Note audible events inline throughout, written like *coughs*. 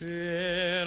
Yeah.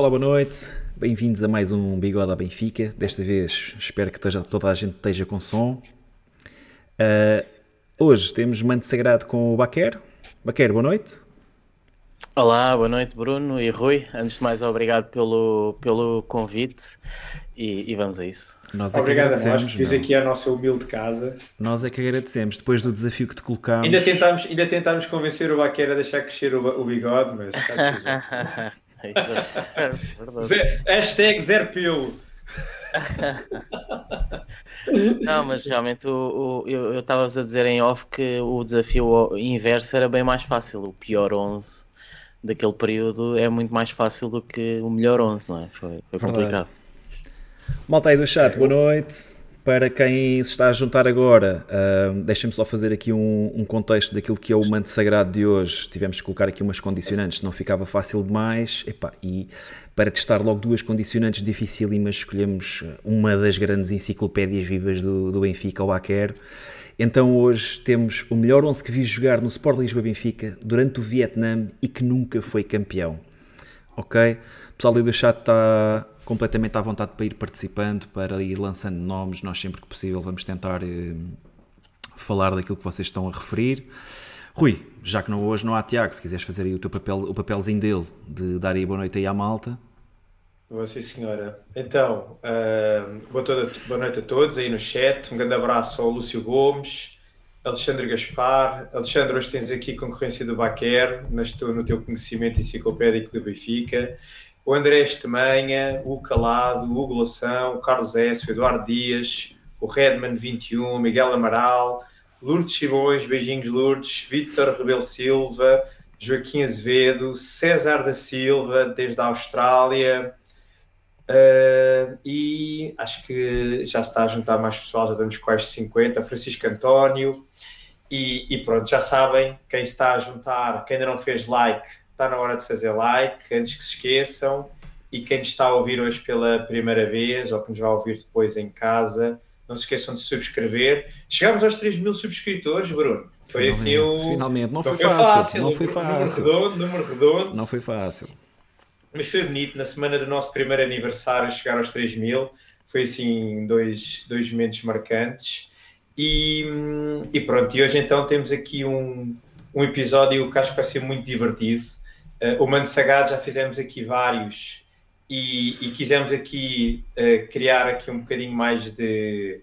Olá, boa noite. Bem-vindos a mais um Bigode à Benfica. Desta vez espero que toda a gente esteja com som. Uh, hoje temos Manto Sagrado com o Baquer. Baquer, boa noite. Olá, boa noite Bruno e Rui. Antes de mais, obrigado pelo, pelo convite e, e vamos a isso. Nós é Obrigado a nós, fiz aqui a nossa humilde casa. Nós é que agradecemos, depois do desafio que te colocámos. Ainda tentámos, ainda tentámos convencer o Baquer a deixar crescer o, o bigode, mas *laughs* Zé, hashtag zero pelo. Não, mas realmente o, o eu estava a dizer em off que o desafio inverso era bem mais fácil. O pior 11 daquele período é muito mais fácil do que o melhor 11, não é? Foi, foi complicado. Malta aí do chat, boa noite. Para quem se está a juntar agora, uh, deixem-me só fazer aqui um, um, contexto daquilo que é o manto sagrado de hoje. Tivemos que colocar aqui umas condicionantes, não ficava fácil demais. E para testar logo duas condicionantes dificílimas, escolhemos uma das grandes enciclopédias vivas do, do Benfica, o Aquer. Então hoje temos o melhor 11 que vi jogar no Sport Lisboa Benfica durante o Vietnã e que nunca foi campeão. Ok? O pessoal ali do chat está completamente à vontade para ir participando, para ir lançando nomes. Nós, sempre que possível, vamos tentar eh, falar daquilo que vocês estão a referir. Rui, já que não, hoje não há Tiago, se quiseres fazer aí o teu papel, o papelzinho dele, de dar aí boa noite aí à malta. Boa sim, senhora. Então, uh, boa, toda, boa noite a todos aí no chat. Um grande abraço ao Lúcio Gomes, Alexandre Gaspar. Alexandre, hoje tens aqui concorrência do Baquer, mas estou no teu conhecimento enciclopédico do Benfica o André Estemanha, o Calado, o Hugo o Carlos S., o Eduardo Dias, o Redman 21, Miguel Amaral, Lourdes Simões, beijinhos Lourdes, Vítor Rebelo Silva, Joaquim Azevedo, César da Silva, desde a Austrália, Uh, e acho que já se está a juntar mais pessoal, já estamos quase 50, Francisco António, e, e, pronto, já sabem, quem se está a juntar, quem ainda não fez like, está na hora de fazer like, antes que se esqueçam, e quem nos está a ouvir hoje pela primeira vez, ou que nos vai ouvir depois em casa, não se esqueçam de subscrever. Chegámos aos 3 mil subscritores, Bruno. Foi finalmente, assim o. Finalmente, não, foi, foi fácil, fácil, Não foi fácil. Número redondo, número redondo. Não foi fácil. Mas foi bonito, na semana do nosso primeiro aniversário, chegar aos 3 mil. Foi assim, dois, dois momentos marcantes. E, e pronto, e hoje então temos aqui um, um episódio que acho que vai ser muito divertido. Uh, o Mano Sagado já fizemos aqui vários e, e quisemos aqui uh, criar aqui um bocadinho mais de,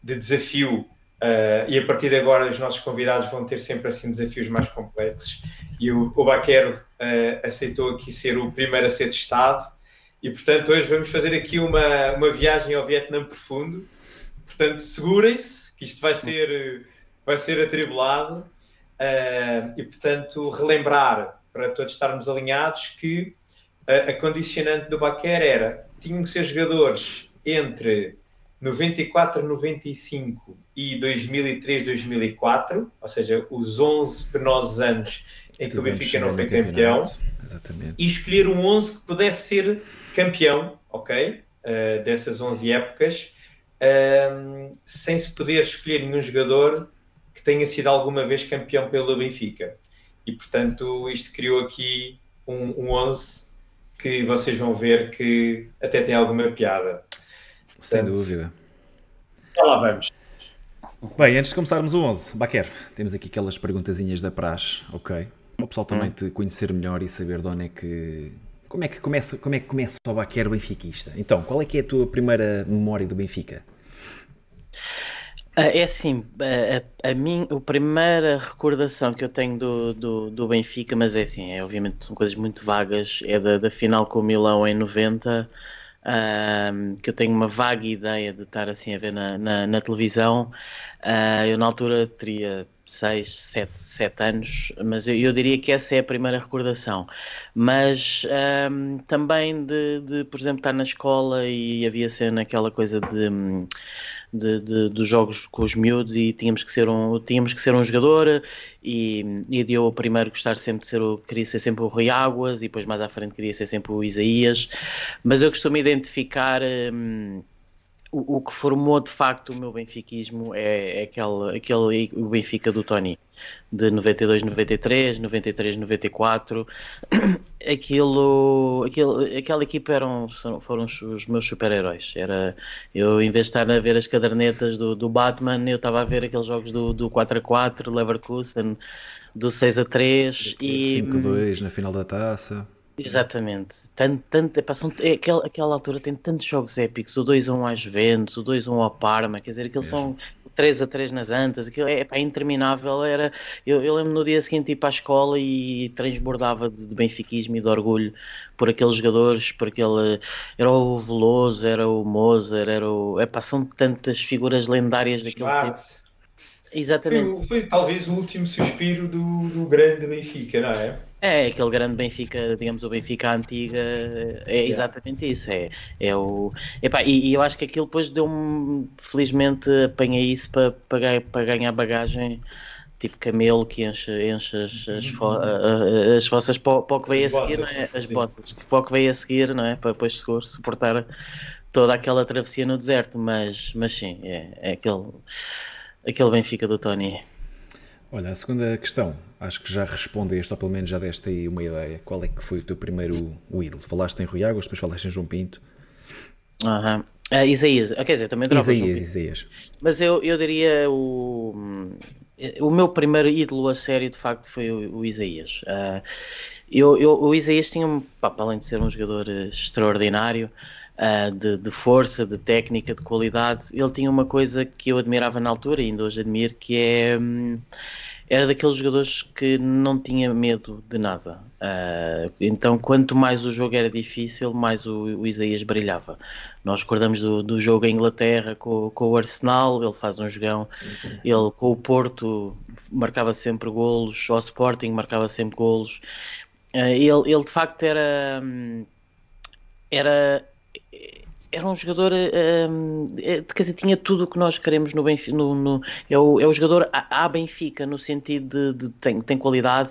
de desafio uh, e a partir de agora os nossos convidados vão ter sempre assim desafios mais complexos. E o, o Baquero uh, aceitou aqui ser o primeiro a ser testado. E portanto hoje vamos fazer aqui uma, uma viagem ao Vietnã profundo. Portanto segurem-se que isto vai ser vai ser atribulado. E portanto relembrar para todos estarmos alinhados que a, a condicionante do Baquer era tinham que ser jogadores entre 94, 95 e 2003, 2004, ou seja, os 11 penosos anos em que o Benfica não foi campeão, e escolher um 11 que pudesse ser campeão, ok? Uh, dessas 11 épocas, uh, sem se poder escolher nenhum jogador que tenha sido alguma vez campeão pelo Benfica. E portanto, isto criou aqui um, um 11 que vocês vão ver que até tem alguma piada. Sem Portanto, dúvida. Já lá vamos. Bem, antes de começarmos o 11, Baquer, temos aqui aquelas perguntazinhas da praxe, ok? Para o pessoal também hum. te conhecer melhor e saber de onde é que. Como é que começa, como é que começa o Baquer benfiquista? Então, qual é que é a tua primeira memória do Benfica? Ah, é assim, a, a, a, minha, a primeira recordação que eu tenho do, do, do, Benfica, mas é assim, é, obviamente são coisas muito vagas, é da, da final com o Milão em 90, um, que eu tenho uma vaga ideia de estar assim a ver na, na, na televisão. Uh, eu na altura teria 6, 7, 7 anos, mas eu, eu, diria que essa é a primeira recordação. Mas um, também de, de, por exemplo, estar na escola e havia cena aquela coisa de de, de, dos jogos com os miúdos e tínhamos que ser um, tínhamos que ser um jogador e, e eu o primeiro gostar sempre de ser o, queria ser sempre o Rui Águas e depois mais à frente queria ser sempre o Isaías, mas eu costumo identificar hum, o, o, que formou de facto o meu benfiquismo é, é aquele, aquele o Benfica do Tony de 92, 93, 93, 94 aquilo, aquilo aquela equipa eram, foram os meus super-heróis. Era, eu em vez de estar a ver as cadernetas do, do Batman eu estava a ver aqueles jogos do, do 4 a 4 Leverkusen do 6 a 3 e 5-2 na final da taça. Exatamente. Tanto, tanto, é, são, é, aquela, aquela altura tem tantos jogos épicos, o 2-1 às Juventus, o 2-1 ao Parma, quer dizer, aqueles são 3 a 3 nas Antas, aquilo é pá, interminável. Era, eu, eu lembro no dia seguinte ir para a escola e transbordava de, de benfiquismo e de orgulho por aqueles jogadores, por aquele. Era o Veloso, era o Mozart, era o. É pá, são tantas figuras lendárias daquele tempo. Exatamente. Foi, foi, talvez o último suspiro do, do grande Benfica, não é? É, aquele grande Benfica, digamos, o Benfica antiga, é exatamente isso. É, é o, epá, e, e eu acho que aquilo depois deu-me, felizmente, apanhei isso para, para, para ganhar bagagem, tipo camelo que enche, enche as, as, uhum. as vossas para, para o que veio a seguir, não é? As botas, para o que veio a seguir, não é? Para depois suportar toda aquela travessia no deserto, mas, mas sim, é, é aquele, aquele Benfica do Tony. Olha, a segunda questão, acho que já respondeste, ou pelo menos já deste aí uma ideia. Qual é que foi o teu primeiro o ídolo? Falaste em Rui Águas, depois falaste em João Pinto. Aham. Uh, Isaías, quer dizer, também droga Isaías, Isaías. Mas eu, eu diria o, o meu primeiro ídolo a sério, de facto, foi o, o Isaías. Uh, eu, eu, o Isaías tinha, pá, para além de ser um jogador extraordinário, uh, de, de, força, de técnica, de qualidade, ele tinha uma coisa que eu admirava na altura e ainda hoje admiro, que é. Um, era daqueles jogadores que não tinha medo de nada. Uh, então, quanto mais o jogo era difícil, mais o, o Isaías brilhava. Nós recordamos do, do jogo em Inglaterra com, com, o Arsenal, ele faz um jogão. Ele com o Porto marcava sempre golos, o Sporting marcava sempre golos. Uh, ele, ele de facto era. Hum, era era um jogador, um, quer dizer, tinha tudo o que nós queremos no Benfica. No, no, é, o, é o jogador à Benfica, no sentido de, de tem, tem qualidade,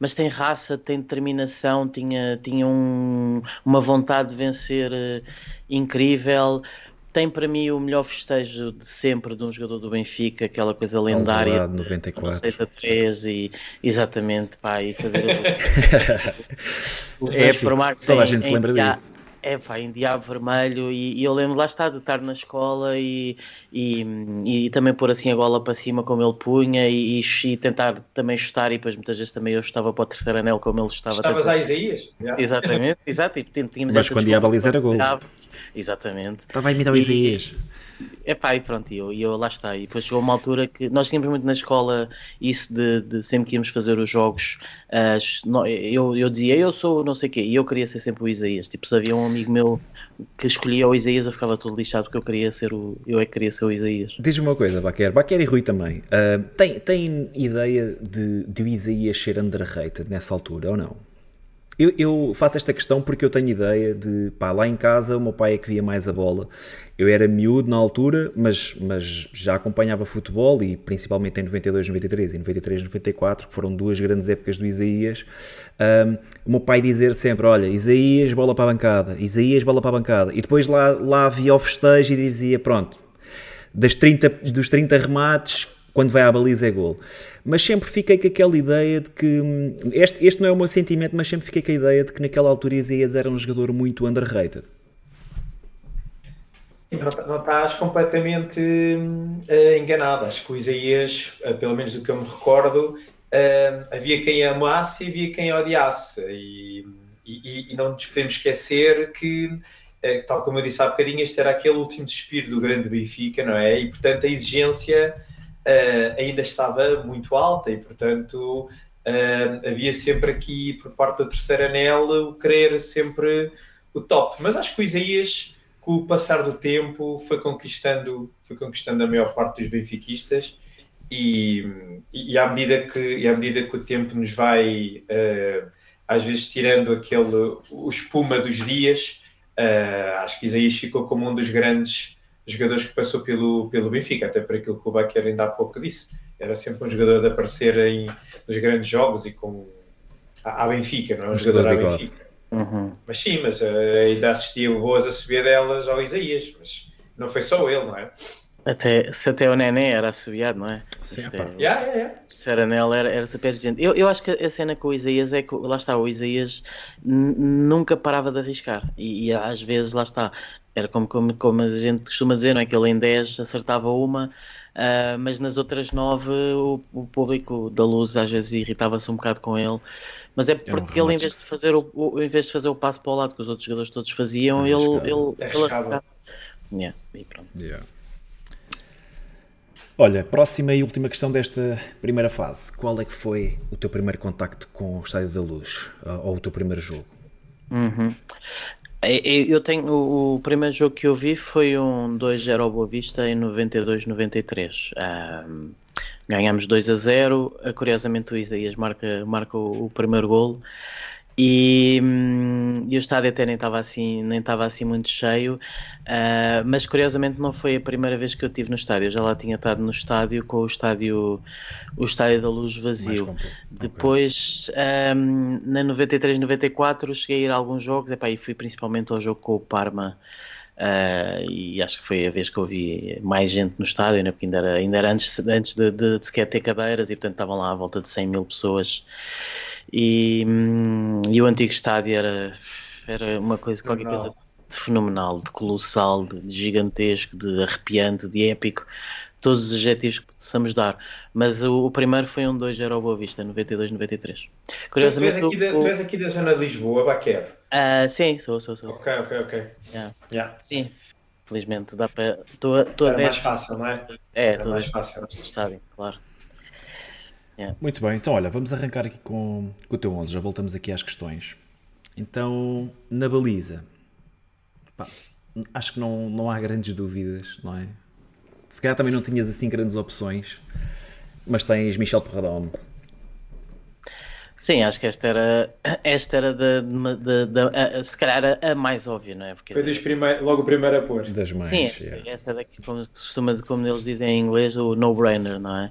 mas tem raça, tem determinação, tinha, tinha um, uma vontade de vencer uh, incrível. Tem para mim o melhor festejo de sempre de um jogador do Benfica, aquela coisa lendária. Alvalade, 94. 6 a 3 e exatamente, pá, e fazer o, *laughs* o é transformar-se Toda a gente se lembra disso é pá, em Diabo Vermelho e, e, eu lembro lá está de estar na escola e, e, e, também pôr assim a gola para cima como ele punha e, e, tentar também chutar e depois muitas vezes também eu estava para o terceiro anel como ele estava. Estavas a Isaías? Yeah. Exatamente, *laughs* exato, e tínhamos Mas quando ia a baliza era gol. Exatamente. Estava a imitar o Isaías. É pá, e pronto, e eu, eu lá está. E depois chegou uma altura que nós tínhamos muito na escola isso de, de sempre que íamos fazer os jogos. Uh, eu, eu dizia, eu sou não sei o quê, e eu queria ser sempre o Isaías. Tipo, se havia um amigo meu que escolhia o Isaías, eu ficava todo lixado porque eu queria ser o, eu é que queria ser o Isaías. Diz-me uma coisa, Baquer, Baquer e Rui também. Uh, tem, tem ideia de, de o Isaías ser underrated nessa altura ou não? Eu, eu, faço esta questão porque eu tenho ideia de, pá, lá em casa o meu pai é que via mais a bola. Eu era miúdo na altura, mas, mas já acompanhava futebol e principalmente em 92, 93 e 93, 94, que foram duas grandes épocas do Isaías. Um, o meu pai dizer sempre: Olha, Isaías, bola para a bancada, Isaías, bola para a bancada. E depois lá, lá havia o festejo e dizia: Pronto, das 30, dos 30 remates, quando vai à baliza é gol. Mas sempre fiquei com aquela ideia de que. Hum, este, este não é o meu sentimento, mas sempre fiquei com a ideia de que naquela altura Isaías era um jogador muito underrated. Não, não estás completamente uh, enganado. Acho que o Isaías, uh, pelo menos do que eu me recordo, uh, havia quem amasse e havia quem odiasse. E, e, e não nos podemos esquecer que, tal como eu disse há bocadinho, este era aquele último suspiro do grande Benfica, não é? E portanto a exigência uh, ainda estava muito alta e, portanto, uh, havia sempre aqui, por parte do terceiro anel, o querer sempre o top. Mas acho que o Isaías, com o passar do tempo, foi conquistando, foi conquistando a maior parte dos benfiquistas e, e, à, medida que, e à medida que o tempo nos vai, uh, às vezes, tirando aquele, o espuma dos dias, acho que Isaías ficou como um dos grandes jogadores que passou pelo, pelo Benfica, até por aquilo que o Baquer ainda há pouco disse. Era sempre um jogador de aparecer em, nos grandes jogos e com a, Benfica, não é? Um, um jogador à Benfica. Uhum. Mas sim, mas uh, ainda assistia boas a subir delas ao Isaías, mas não foi só ele, não é? Até, se até o Nené era assobiado, não é? Sim, é, yeah, yeah, yeah. Se era nela, era, era super gente. Eu, eu acho que a cena com o Isaías é que, lá está, o Isaías nunca parava de arriscar. E, e, às vezes, lá está, era como, como, como a gente costuma dizer, não é? Que ele em 10 acertava uma, uh, mas nas outras 9 o, o, público da luz às vezes irritava-se um bocado com ele. Mas é porque ele, em vez, de fazer o, o, em vez de fazer o passo para o lado que os outros jogadores todos faziam, ele, ele, ele arriscava. Yeah, e pronto. Yeah. Olha, próxima e última questão desta primeira fase. Qual é que foi o teu primeiro contacto com o Estádio da Luz? Ou o teu primeiro jogo? Uhum. Eu tenho o, primeiro jogo que eu vi foi um 2-0 ao Boa Vista em 92-93. Um, ganhamos 2 a 0. Curiosamente o Isaías marca, marca o, o primeiro golo. E, hum, e, o estádio até nem estava assim, nem estava assim muito cheio, uh, mas curiosamente não foi a primeira vez que eu estive no estádio. Eu já lá tinha estado no estádio com o estádio, o estádio da Luz vazio. Depois, okay. um, na 93, 94, cheguei a ir a alguns jogos epá, e fui principalmente ao jogo com o Parma. Uh, e acho que foi a vez que eu vi mais gente no estádio, né? porque ainda era, ainda era antes, antes de, de, de sequer ter cadeiras e portanto estavam lá à volta de 100 mil pessoas e, hum, e o antigo estádio era, era uma coisa, qualquer coisa de fenomenal, de colossal, de, gigantesco, de arrepiante, de épico, todos os adjetivos que possamos dar. Mas o, o primeiro foi um 2 era ao Boa Vista, 92-93. Curiosamente, tu, és aqui da, tu és aqui da zona de Lisboa, Baquer? Uh, sim, sou, sou, sou. Ok, ok, ok. Yeah. Yeah. Sim, felizmente dá para. Era mais fácil, não é? É, Era mais fácil. Estádio, claro. Yeah. Muito bem, então olha, vamos arrancar aqui com, com o teu 11, já voltamos aqui às questões. Então, na baliza, pá, acho que não, não há grandes dúvidas, não é? Se calhar também não tinhas assim grandes opções, mas tens Michel Porradão. Sim, acho que esta era, esta era da, da, da, da, se calhar a, mais óbvia, não é? Porque, Foi dos primeiros, logo o primeiro a pôr. Das mais, sim, esta, yeah. esta é daqui, como, costuma, como eles dizem em inglês, o no-brainer, não é?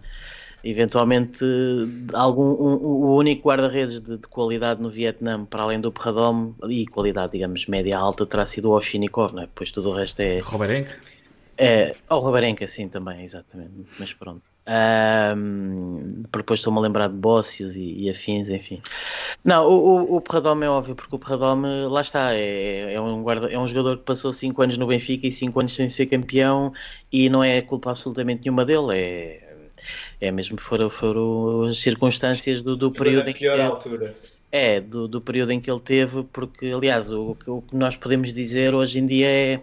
Eventualmente, algum, um, o único guarda-redes de, de, qualidade no Vietnã, para além do Perradom, e qualidade, digamos, média-alta, terá sido o Oshinikov, não é? Pois tudo o resto é... Roberenk? É, o Roberenka, sim, também, exatamente, mas pronto. Um, depois estou-me a lembrar de Bócios e, e, afins, enfim. Não, o, o, o Perradome é óbvio, porque o Perradome, lá está, é, é, um guarda, é um jogador que passou 5 anos no Benfica e 5 anos sem ser campeão e não é culpa absolutamente nenhuma dele, é, é mesmo foram, foram as circunstâncias do, do período em que. altura. É, do, do período em que ele teve, porque, aliás, o, o que nós podemos dizer hoje em dia é,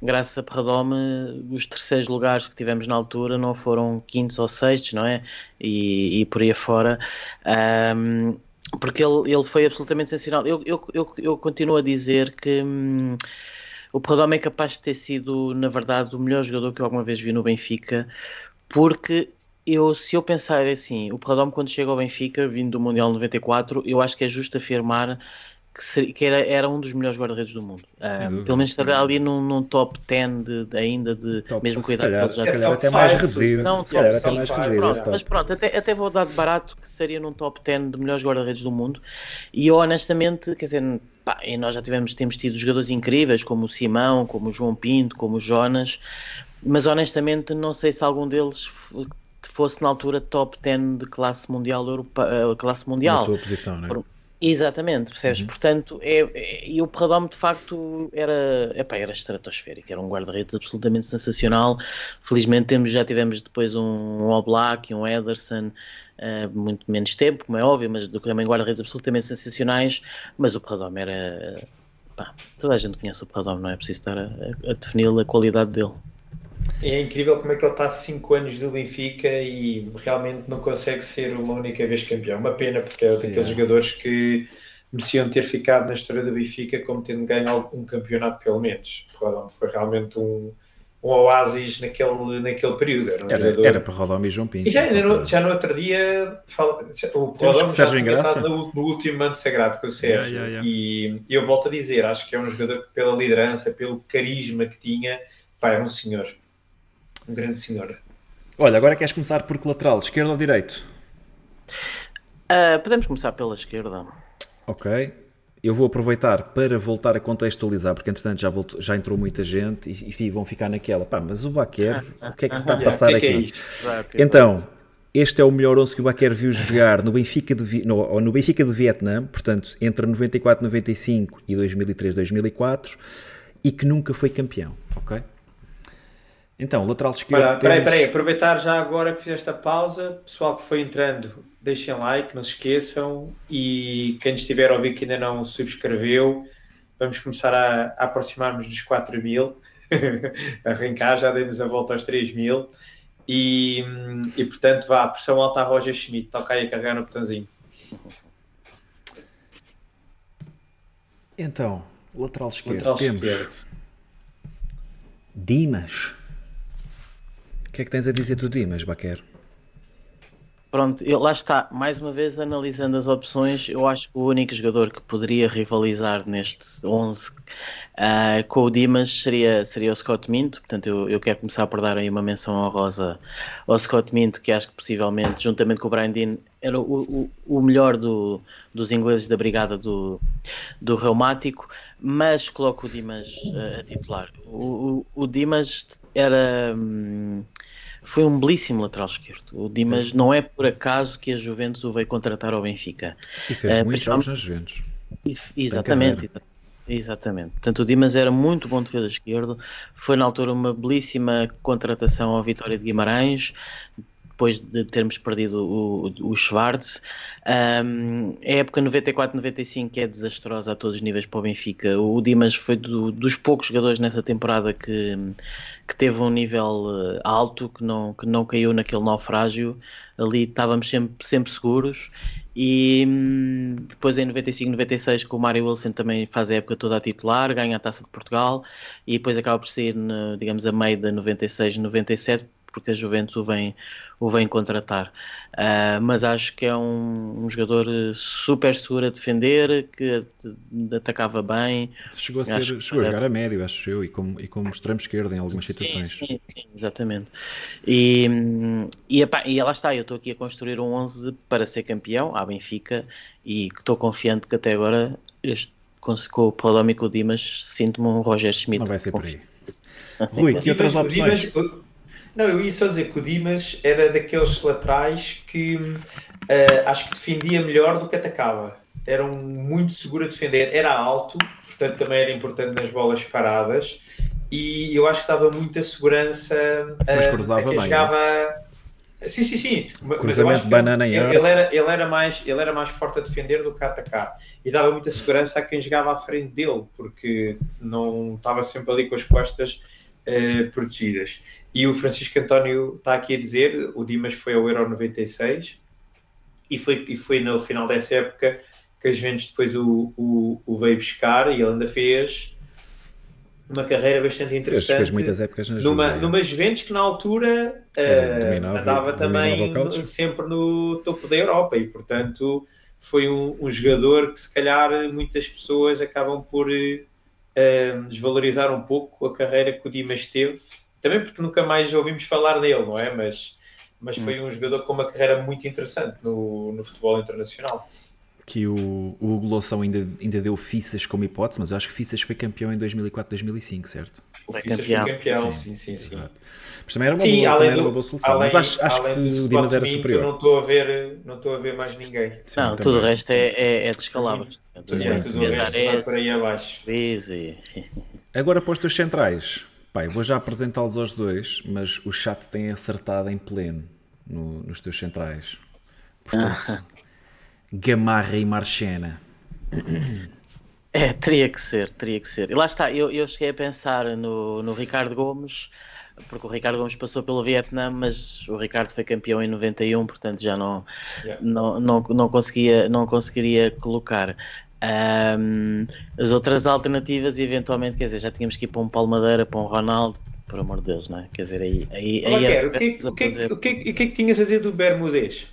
graças a Perradome, os terceiros lugares que tivemos na altura não foram quintos ou sextos, não é? E, e por aí afora. Um, porque ele, ele foi absolutamente sensacional. Eu, eu, eu, eu continuo a dizer que. Hum, o Perradome é capaz de ter sido, na verdade, o melhor jogador que eu alguma vez vi no Benfica, porque eu, se eu pensar assim, o Perradome quando chega ao Benfica, vindo do Mundial 94, eu acho que é justo afirmar que, seria, que era, era, um dos melhores guarda-redes do mundo. Um, pelo menos estará ali num, num top 10 de, de, ainda de top, mesmo cuidado calhar, ele já se calhar até mais reduzido. Não, se calhar até mais reduzido. Mas pronto, até, até vou dar de barato que seria num top 10 de melhores guarda-redes do mundo. E eu honestamente, quer dizer, pá, nós já tivemos, temos tido jogadores incríveis como o Simão, como o João Pinto, como o Jonas, mas honestamente não sei se algum deles fosse na altura top 10 de classe mundial Europa, eh, classe mundial. Na sua posição, não é? Exatamente, percebes? Uhum. Portanto, é, é, e o Perradome de facto era, epá, era estratosférico, era um guarda-redes absolutamente sensacional. Felizmente temos, já tivemos depois um, um Oblak, um Ederson, uh, muito menos tempo, como é óbvio, mas também guarda-redes absolutamente sensacionais. Mas o Perradome era. Pá, toda a gente conhece o Perradome, não é preciso estar a, a definir a qualidade dele. É incrível como é que ele está 5 anos do Benfica e realmente não consegue ser uma única vez campeão. Uma pena, porque é daqueles jogadores que mereciam ter ficado na história do Benfica como tendo ganho um campeonato, pelo menos. Foi realmente um, um oásis naquele, naquele período. Era, um era, jogador... era para Rodome e João Pinto. E já, no, já no outro dia, fala, o Rodome já tinha no, no, último manto sagrado com o Sérgio. Yeah, yeah, yeah. E eu volto a dizer, acho que é um jogador que pela liderança, pelo carisma que tinha, pá, é um senhor um grande senhor. Olha, agora queres começar por que lateral, esquerda ou direito? Uh, podemos começar pela esquerda. Ok. Eu vou aproveitar para voltar a contextualizar, porque entretanto já, voltou, já entrou muita gente e, e vão ficar naquela. Pá, mas o Baquer, o que é que se está a passar aqui? É então, este é o melhor 11 que o Baquer viu jogar no Benfica do, no, no Benfica do Vietnã, portanto, entre 94, 95 e 2003, 2004, e que nunca foi campeão, ok? Então, lateral esquerdo. Espera temos... aí, aproveitar já agora que fizeste a pausa, pessoal que foi entrando, deixem like, não se esqueçam. E quem estiver a ouvir que ainda não subscreveu, vamos começar a, a aproximar-nos dos 4 mil. *laughs* Arrancar, já demos a volta aos 3 mil. E, e portanto, vá, pressão alta a Roger Schmidt, toca aí a carregar no botãozinho. Então, lateral esquerdo. Lateral temos esquerdo. Dimas. O que é que tens a dizer do Dimas, Baquer? Pronto, eu, lá está, mais uma vez analisando as opções, eu acho que o único jogador que poderia rivalizar neste 11 uh, ah, com o Dimas seria, seria o Scott Minto, portanto eu, eu quero começar por dar aí uma menção honrosa ao Scott Minto, que acho que possivelmente, juntamente com o Brian Dean, era o, o, o melhor do, dos ingleses da brigada do, do reumático, mas coloco o Dimas uh, a titular. O, o, o Dimas era... Hum, foi um belíssimo lateral esquerdo. O Dimas não é por acaso que a Juventus o veio contratar ao Benfica. E fez uh, muitos jogos na Juventus. Exatamente. Exatamente. Portanto, o Dimas era muito bom defesa esquerdo. Foi na altura uma belíssima contratação ao Vitória de Guimarães depois de termos perdido o, o Schwartz. Um, a época 94-95 é desastrosa a todos os níveis para o Benfica. O Dimas foi do, dos poucos jogadores nessa temporada que, que teve um nível eh, alto, que não, que não caiu naquele naufrágio. Ali estávamos sempre, sempre seguros. E hum, depois em 95, 96 com o Mário Wilson também faz a época toda a titular, ganha a Taça de Portugal e depois acaba por sair, digamos, a meio de 96, 97 porque a Juventus o vem, o vem contratar. Uh, mas acho que é um, um, jogador super seguro a defender, que atacava bem. Chegou a, ser, chegou a jogar a médio, acho eu, e como, e como extremo esquerdo em algumas sim, situações. Sim, sim, exatamente. E, e, epá, e lá está, eu estou aqui a construir um 11 para ser campeão à Benfica e estou confiante que até agora este, com, com o Polémico Dimas sinto-me um Roger Schmidt. Não vai ser por aí. Rui, que outras opções? Dimas, não, eu ia só dizer que o Dimas era daqueles laterais que uh, acho que defendia melhor do que atacava. Era um, muito seguro a defender, era alto, portanto também era importante nas bolas paradas e eu acho que dava muita segurança uh, Mas cruzava a quem bem, jogava. É? Sim, sim, sim. Cruzamento banana ele, ele, era, ele, era mais, ele era mais forte a defender do que a atacar. E dava muita segurança a quem jogava à frente dele, porque não estava sempre ali com as costas uh, protegidas. E o Francisco António está aqui a dizer: o Dimas foi ao Euro 96 e foi, e foi no final dessa época que a Juventus depois o, o, o veio buscar e ele ainda fez uma carreira bastante interessante. Fez, muitas épocas na numa, Juve, numa Juventus que na altura uh, andava também no, sempre no topo da Europa e portanto foi um, um, jogador que se calhar muitas pessoas acabam por uh, desvalorizar um pouco a carreira que o Dimas teve também porque nunca mais ouvimos falar dele, não é? Mas, mas foi hum. um jogador com uma carreira muito interessante no, no futebol internacional. Que o, o Hugo Loução ainda, ainda deu Fissas como hipótese, mas eu acho que Fissas foi campeão em 2004-2005, certo? O Fissas campeão. foi campeão, sim, sim, sim. sim. Mas também era uma, sim, boa, também era uma boa solução. Além, mas acho, acho que o Dimas era superior. Não estou a ver, não estou a ver mais ninguém. Sim, não, tudo o resto é, é, é descalabro. Tudo, é, tudo o resto vai por aí abaixo. Easy. Agora para os teus centrais. Pai, vou já apresentá-los aos dois, mas o chat tem acertado em pleno no, nos teus centrais. Portanto, *laughs* Gamarra e Marchena. É, teria que ser, teria que ser. E lá está, eu, eu cheguei a pensar no, no Ricardo Gomes, porque o Ricardo Gomes passou pelo Vietnã, mas o Ricardo foi campeão em 91, portanto já não, yeah. não, não, não, conseguia, não conseguiria colocar. Um, as outras alternativas, eventualmente, quer dizer, já tínhamos que ir para um Palmadeira, para um Ronaldo, por amor de Deus, não é? Quer dizer, aí. aí, aí é, o, que, o, que, o, que, o que é que tinhas a dizer do Bermudez?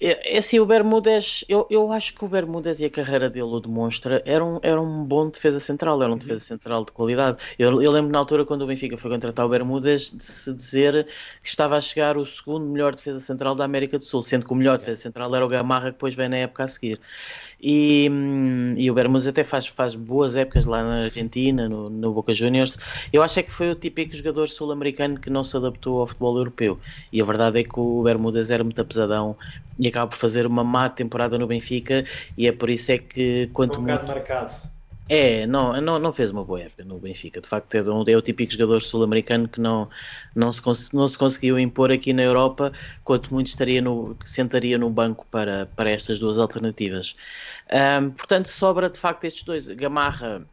É, é assim, o Bermudes, eu, eu acho que o Bermudes e a carreira dele o demonstra, era um, era um bom defesa central, era um defesa central de qualidade. Eu, eu lembro na altura quando o Benfica foi contratar o Bermudes de se dizer que estava a chegar o segundo melhor defesa central da América do Sul, sendo que o melhor defesa central era o Gamarra que depois vem na época a seguir. E, e o Bermúdez até faz, faz boas épocas lá na Argentina, no, no Boca Juniors. Eu acho é que foi o típico jogador sul-americano que não se adaptou ao futebol europeu. E a verdade é que o Bermúdez era muito pesadão e acaba por fazer uma má temporada no Benfica. E é por isso é que quanto um muito... marcado. É, não, não, não fez uma boa época no Benfica. De facto, é, é o típico jogador sul-americano que não, não, se, não se conseguiu impor aqui na Europa, quanto muito estaria no, sentaria no banco para, para estas duas alternativas. Um, portanto, sobra de facto estes dois. Gamarra,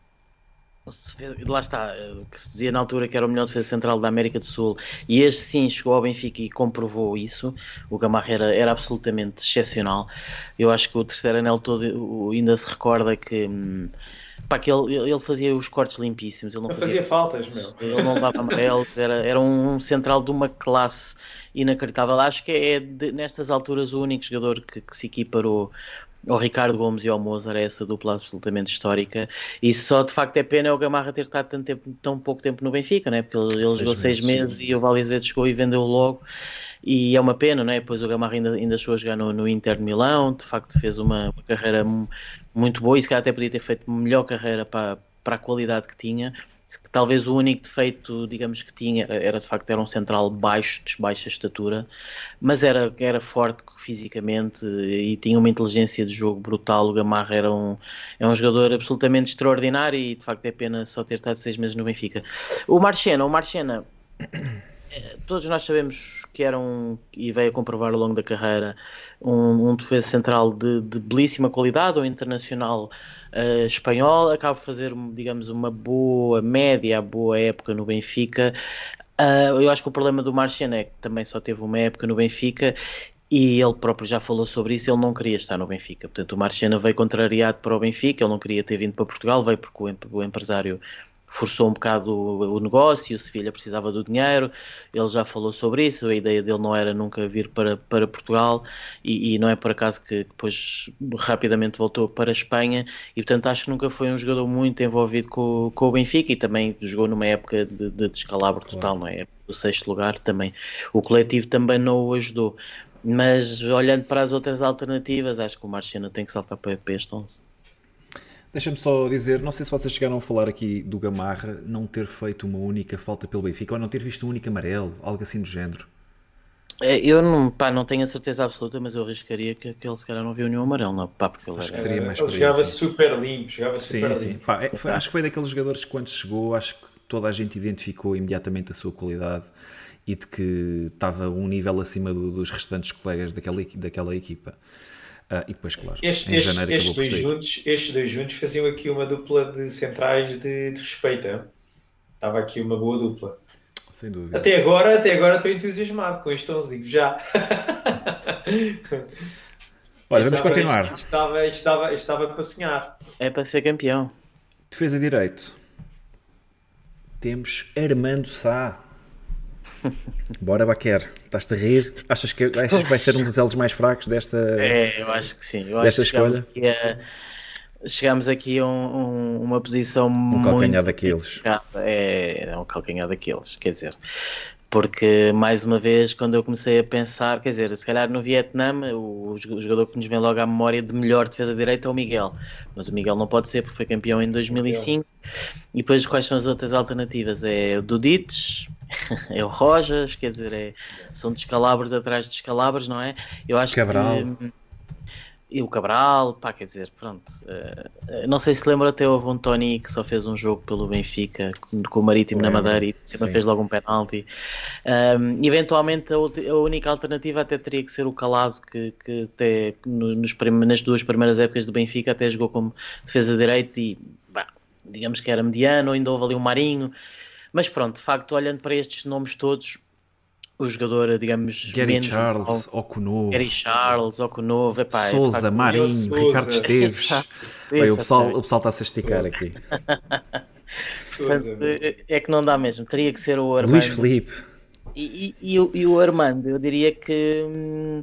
lá está, que se dizia na altura que era o melhor defesa central da América do Sul, e este sim chegou ao Benfica e comprovou isso. O Gamarra era, era absolutamente excepcional. Eu acho que o terceiro anel todo ainda se recorda que. Hum, Pá, que ele, ele fazia os cortes limpíssimos. Ele não fazia, fazia, faltas, meu. Ele não dava amarelos, era, era um central de uma classe inacreditável. Acho que é de, nestas alturas o único jogador que, que se equiparou ao Ricardo Gomes e ao Mozart, é essa dupla absolutamente histórica. E só de facto é pena é o Gamarra ter estado tanto tempo, tão pouco tempo no Benfica, né? porque ele, ele seis jogou seis meses, e o Valdez chegou e vendeu logo. E é uma pena, não é? Pois o Gamarra ainda, ainda chegou a jogar no, no Inter de Milão, de facto fez uma, uma carreira muito boa e se calhar até podia ter feito melhor carreira para, para a qualidade que tinha. Talvez o único defeito, digamos, que tinha era de facto era um central baixo, de baixa estatura, mas era, era forte fisicamente e tinha uma inteligência de jogo brutal. O Gamarra era um, é um jogador absolutamente extraordinário e de facto é pena só ter estado seis meses no Benfica. O Marchena, o Marchena todos nós sabemos que era um, e veio a comprovar ao longo da carreira, um, um defesa central de, de belíssima qualidade, ou internacional uh, espanhol, acaba de fazer, digamos, uma boa média, boa época no Benfica. Uh, eu acho que o problema do Marciano é que também só teve uma época no Benfica e ele próprio já falou sobre isso, ele não queria estar no Benfica. Portanto, o Marciano veio contrariado para o Benfica, ele não queria ter vindo para Portugal, veio porque o empresário forçou um bocado o, o negócio, o Sevilha precisava do dinheiro, ele já falou sobre isso, a ideia dele não era nunca vir para, para Portugal e, e não é por acaso que depois rapidamente voltou para a Espanha e portanto acho que nunca foi um jogador muito envolvido com, com o Benfica e também jogou numa época de, de descalabro claro. total, não é? O sexto lugar também. O coletivo também não o ajudou. Mas olhando para as outras alternativas, acho que o Marciano tem que saltar para, para este 11. Deixa-me só dizer, não sei se vocês chegaram a falar aqui do Gamarra não ter feito uma única falta pelo Benfica ou não ter visto um único amarelo, algo assim do género. É, eu não, pá, não tenho a certeza absoluta, mas eu arriscaria que, que ele se calhar não viu nenhum amarelo, não, pá, porque ele acho que seria mais Ele jogava super limpo, jogava sim, super sim. limpo. Pá, é, foi, acho que foi daqueles jogadores que quando chegou, acho que toda a gente identificou imediatamente a sua qualidade e de que estava um nível acima do, dos restantes colegas daquela, daquela equipa. Uh, e depois, claro, este, em janeiro estes, dois juntos, estes dois juntos faziam aqui uma dupla de centrais de, de respeito. Hein? Estava aqui uma boa dupla. Sem dúvida. Até agora, até agora estou entusiasmado com este 11, digo já. *laughs* Olha, vamos estava, continuar. Estava, estava, estava para sonhar. É para ser campeão. Defesa direito. Temos Armando Sá. Bora, Baquer. Estás-te a rir? Achas que, achas que vai ser um dos elos mais fracos desta. É, eu acho que sim. Eu desta escolha? Aqui a, chegamos aqui a um, um, uma posição um muito. Um calcanhar daqueles. É, é um calcanhar daqueles, quer dizer. Porque, mais uma vez, quando eu comecei a pensar, quer dizer, se calhar no Vietnã, o, jogador que nos vem logo à memória de melhor defesa direita é o Miguel. Mas o Miguel não pode ser porque foi campeão em 2005. E depois, quais são as outras alternativas? É o Dudites, *laughs* é o Rojas, quer dizer, é, são descalabros atrás de descalabros, não é? Eu acho Cabral. que e o Cabral, pá, quer dizer, pronto. Uh, não sei se lembra até houve um Tony que só fez um jogo pelo Benfica com, com o Marítimo na Madeira e cima fez logo um penalti. Um, eventualmente a, a, única alternativa até teria que ser o Calado, que, que até nos, nas duas primeiras épocas de Benfica até jogou como defesa direita e bah, digamos que era mediano, ainda houve ali um Marinho. Mas pronto, de facto, olhando para estes nomes todos, o jogador, digamos, Gary menos Charles, Okuno, Gary Charles, Okuno, epá, Souza, Marinho, Ricardo Esteves. *laughs* Bem, o, pessoal, o pessoal está-se a esticar aqui. *laughs* Portanto, é que não dá mesmo, teria que ser o Armando. Luís Felipe. E, e, e, o, e o Armando, eu diria que hum,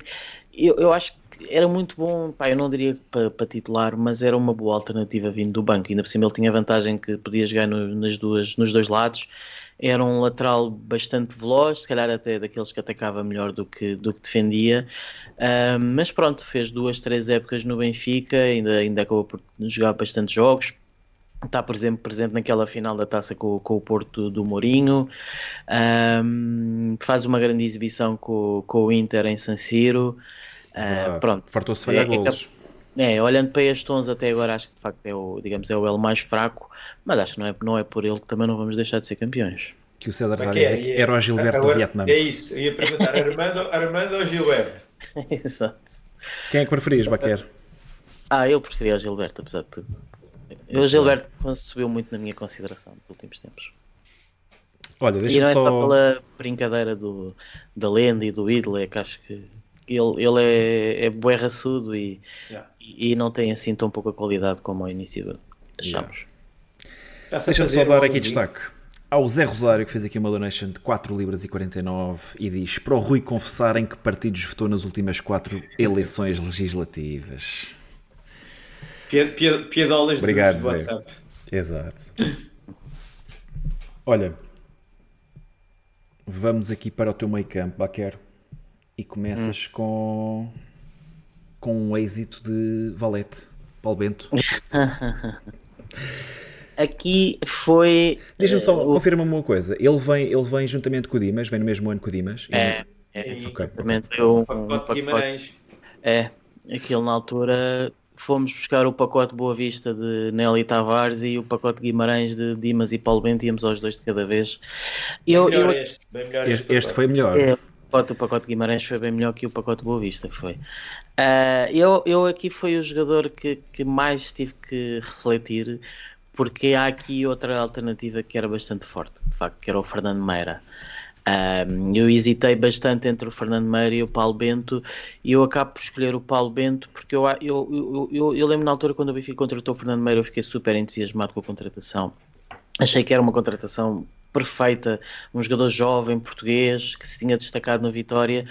eu, eu acho que era muito bom, pá, eu não diria para, titular, mas era uma boa alternativa vindo do banco. Ainda por cima ele tinha vantagem que podia jogar no, nas duas, nos dois lados. Era um lateral bastante veloz, se calhar até daqueles que atacava melhor do que, do que defendia, uh, mas pronto, fez duas, três épocas no Benfica, ainda, ainda acabou por jogar bastante jogos, está, por exemplo, presente naquela final da taça com, com o Porto do Mourinho, um, faz uma grande exibição com, com o Inter em San Siro, uh, pronto. Fartou-se falhar é, golos. É, olhando para estes 11 até agora, acho que de facto é o, digamos, é o L mais fraco, mas acho que não é, não é por ele que também não vamos deixar de ser campeões. Que o César está a dizer que era o Gilberto do Vietnã. É isso, eu ia perguntar, Armando, Armando ou Gilberto? *laughs* Exato. Quem é que preferias, Baquer? Ah, eu preferia o Gilberto, apesar de tudo. Eu, o Gilberto subiu muito na minha consideração nos últimos tempos. Olha, e não é só... só pela brincadeira do, da lenda e do ídolo, é que acho que ele, ele é, é bué raçudo e, yeah. e, e, não tem assim tão pouca qualidade como ao início achamos. Yeah. Deixa-me só dar aqui destaque ao Zé Rosário que fez aqui uma donation de 4 libras e 49 e diz para o Rui confessar em que partidos votou nas últimas 4 eleições legislativas. Piadolas Obrigado, do WhatsApp. Exato. Olha, vamos aqui para o teu meio campo, Baquer e começas hum. com com um êxito de Valete, Paulo Bento. *laughs* Aqui foi. Diz-me só, uh, confirma-me uma coisa. Ele vem, ele vem juntamente com o Dimas, vem no mesmo ano que o Dimas. É, é okay, exatamente. Okay. Um, um pacote Guimarães. É, aquilo na altura fomos buscar o pacote Boa Vista de Nelly Tavares e o pacote Guimarães de Dimas e Paulo Bento, íamos aos dois de cada vez. Eu, bem melhor eu, este, bem melhor este, este, este foi melhor. É, pacote, o pacote Guimarães foi bem melhor que o pacote Boa Vista, foi. Uh, eu, eu aqui foi o jogador que, que mais tive que refletir, porque há aqui outra alternativa que era bastante forte, de facto, que era o Fernando Meira. Um, eu hesitei bastante entre o Fernando Meira e o Paulo Bento e eu acabo por escolher o Paulo Bento porque eu, eu, eu, eu, eu lembro na altura quando o Benfica contratou o Fernando Meira eu fiquei super entusiasmado com a contratação Achei que era uma contratação perfeita, um jogador jovem, português, que se tinha destacado no Vitória,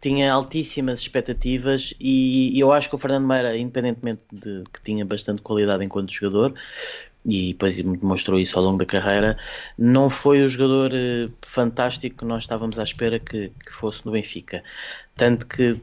tinha altíssimas expectativas e, e eu acho que o Fernando Meira, independentemente de que tinha bastante qualidade enquanto jogador, e depois demonstrou isso ao longo da carreira, não foi o jogador eh, fantástico que nós estávamos à espera que, que fosse no Benfica. Tanto que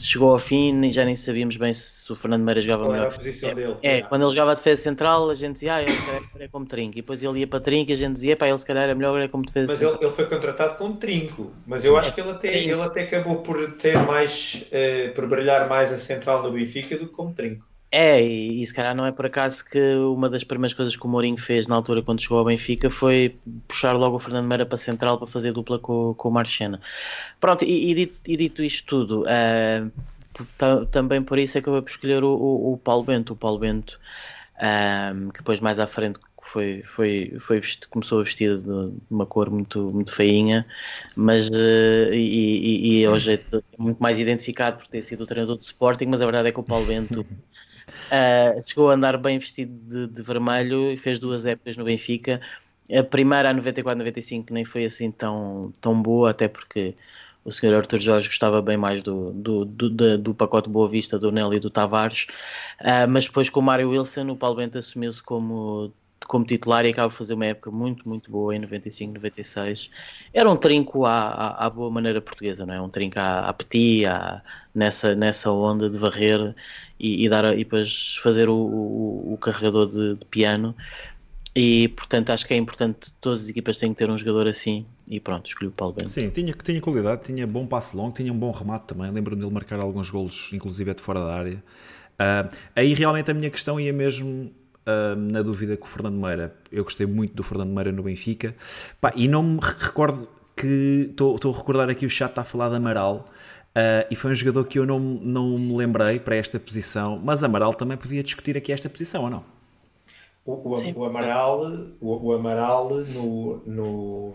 chegou ao fim e já nem sabíamos bem se o Fernando Meira jogava Qual era melhor. a posição É, dele? é, quando ele jogava a defesa central, a gente dizia, ah, ele é como trinco. E depois ele ia para trinco e a gente dizia, pá, ele se calhar é melhor é como defesa Mas central. ele, ele foi contratado como trinco, mas eu acho que ele até, Trinco. ele até acabou por ter mais, eh, por brilhar mais a central no Benfica do que como trinco. É, e, se calhar não é por acaso que uma das primeiras coisas que o Mourinho fez na altura quando chegou ao Benfica foi puxar logo o Fernando Meira para central para fazer dupla com, com o Marchena. Pronto, e, e dito, e dito isto tudo, ta- também por isso é que eu vou escolher o, o, o Paulo Bento. O Paulo Bento, ehm, que depois mais à frente foi, foi, foi vesti- começou a vestir de, uma cor muito, muito feinha, mas eh, e, e, e hoje é muito mais identificado por ter sido o treinador do Sporting, mas a verdade é que o Paulo Bento *laughs* Uh, chegou a andar bem vestido de, de vermelho e fez duas épocas no Benfica. A primeira, a 94-95, nem foi assim tão, tão boa, até porque o senhor Arthur Jorge gostava bem mais do, do, do, do pacote Boa Vista, do Nelly e do Tavares. Uh, mas depois, com o Mário Wilson, o Paulo Bento assumiu-se como, como titular e acaba de fazer uma época muito, muito boa em 95-96. Era um trinco à, à, à boa maneira portuguesa, não é? Um trinco à, à petit, à, nessa, nessa onda de varrer e, e dar, e depois fazer o, o, o carregador de, de piano. E portanto acho que é importante, todas as equipas têm que ter um jogador assim. E pronto, escolhi o Paulo Bento. Sim, tinha, tinha qualidade, tinha bom passe longo, tinha um bom remate também. Lembro-me dele marcar alguns golos, inclusive é de fora da área. Ah, aí realmente a minha questão ia mesmo na dúvida com o Fernando Meira. Eu gostei muito do Fernando Meira no Benfica. Pá, e não me re- recordo que. Estou a recordar aqui o chat está a falar de Amaral. ah, e foi um jogador que eu não, não me lembrei para esta posição, mas Amaral também podia discutir aqui esta posição ou não? O, o, o Amaral, o, o Amaral no, no,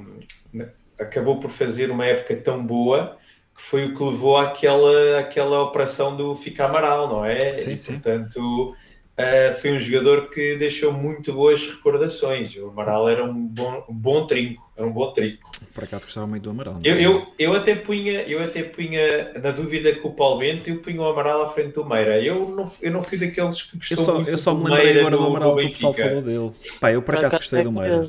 acabou por fazer uma época tão boa que foi o que levou àquela, àquela operação do ficar Amaral, não é? Sim, e, sim. portanto, eh, foi um jogador que deixou muito boas recordações. O Amaral era um bom, um bom trinco, era um bom trinco. Por acaso gostava muito do Amaral. não é? Eu, eu, eu, até punha, eu até punha, na dúvida com o Paulo Bento, eu punha o Amaral à frente do Meira. Eu não, eu não fui daqueles que Eu gostou só, muito eu só do me lembrei Meira agora do Amaral que o pessoal falou dele. Pá, eu por acaso gostei do Meira.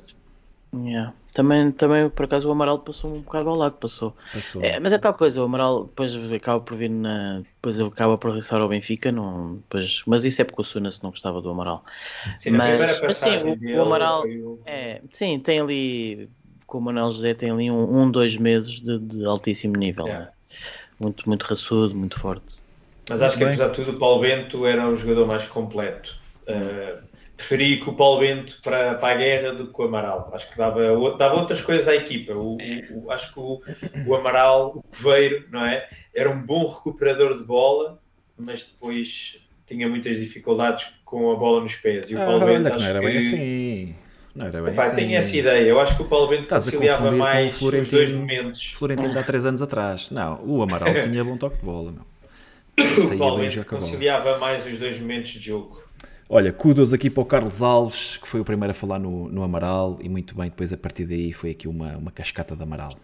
Yeah. Também, também, por acaso, o Amaral passou um bocado ao lado, passou. Passou. É, mas é tal coisa, o Amaral depois acaba por vir na. Depois acaba por regressar ao Benfica, não, depois, mas isso é porque o Sunas não gostava do Amaral. Sim, Mas- mas sim, o- o Amaral- o- É, sim, tem ali, como o Manuel José, tem ali um, um dois meses de, de altíssimo nível. Yeah. né? Muito, muito raçudo, muito forte. Mas acho que Bem. apesar de tudo o Paulo Bento era um jogador mais completo. Uh, preferi que o Paulo Bento para, para a guerra do que o Amaral. Acho que dava, dava outras coisas à equipa. O, o- o- acho que o, o Amaral, o Coveiro, não é? Era um bom recuperador de bola, mas depois tinha muitas dificuldades com a bola nos pés. E o Ah, Paulo Bento olha que acho não era que... bem assim. Não era bem Epá, assim. tenho essa ideia. Eu acho que o Paulo Bento Estás conciliava mais os dois momentos. Florentino de há 3 anos atrás. Não, o Amaral *laughs* tinha bom toque de bola. Meu. *coughs* O Paulo Bento conciliava mais os dois momentos de jogo. Olha, kudos aqui para o Carlos Alves, que foi o primeiro a falar no, no Amaral, e muito bem, depois a partir daí foi aqui uma, uma cascata de Amaral.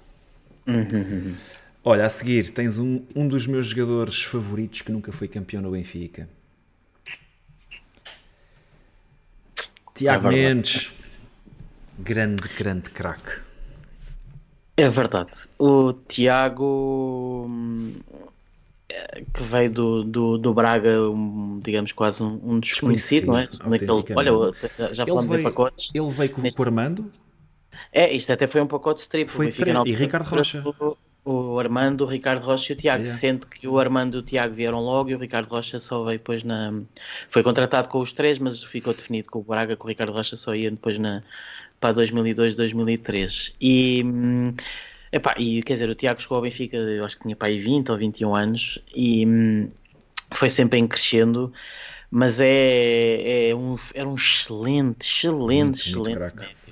Olha, a seguir tens um, um dos meus jogadores favoritos que nunca foi campeão no Benfica. Tiago É. Mendes, grande, grande craque. É verdade. O Tiago, hum, que veio do, do, do Braga, um, digamos quase um, um desconhecido, não é? Naquele, olha, já Ele falamos em veio, pacotes. ele veio com, Neste- o Armando, É, isto até foi um pacote triplo. Foi tri- e Ricardo Rocha. O, o Armando, o Ricardo Rocha e o Tiago. Yeah. Sendo que o Armando e o Tiago vieram logo e o Ricardo Rocha só veio depois na. Foi contratado com os três, mas ficou definido com o Braga que o Ricardo Rocha só ia depois na, para 2002, 2003. E. hum, Epá, e quer dizer, o Tiago chegou ao Benfica, eu acho que tinha aí 20 ou 21 anos e hum, foi sempre em crescendo, mas é, é um, era um excelente, excelente, Muito, muito excelente craque.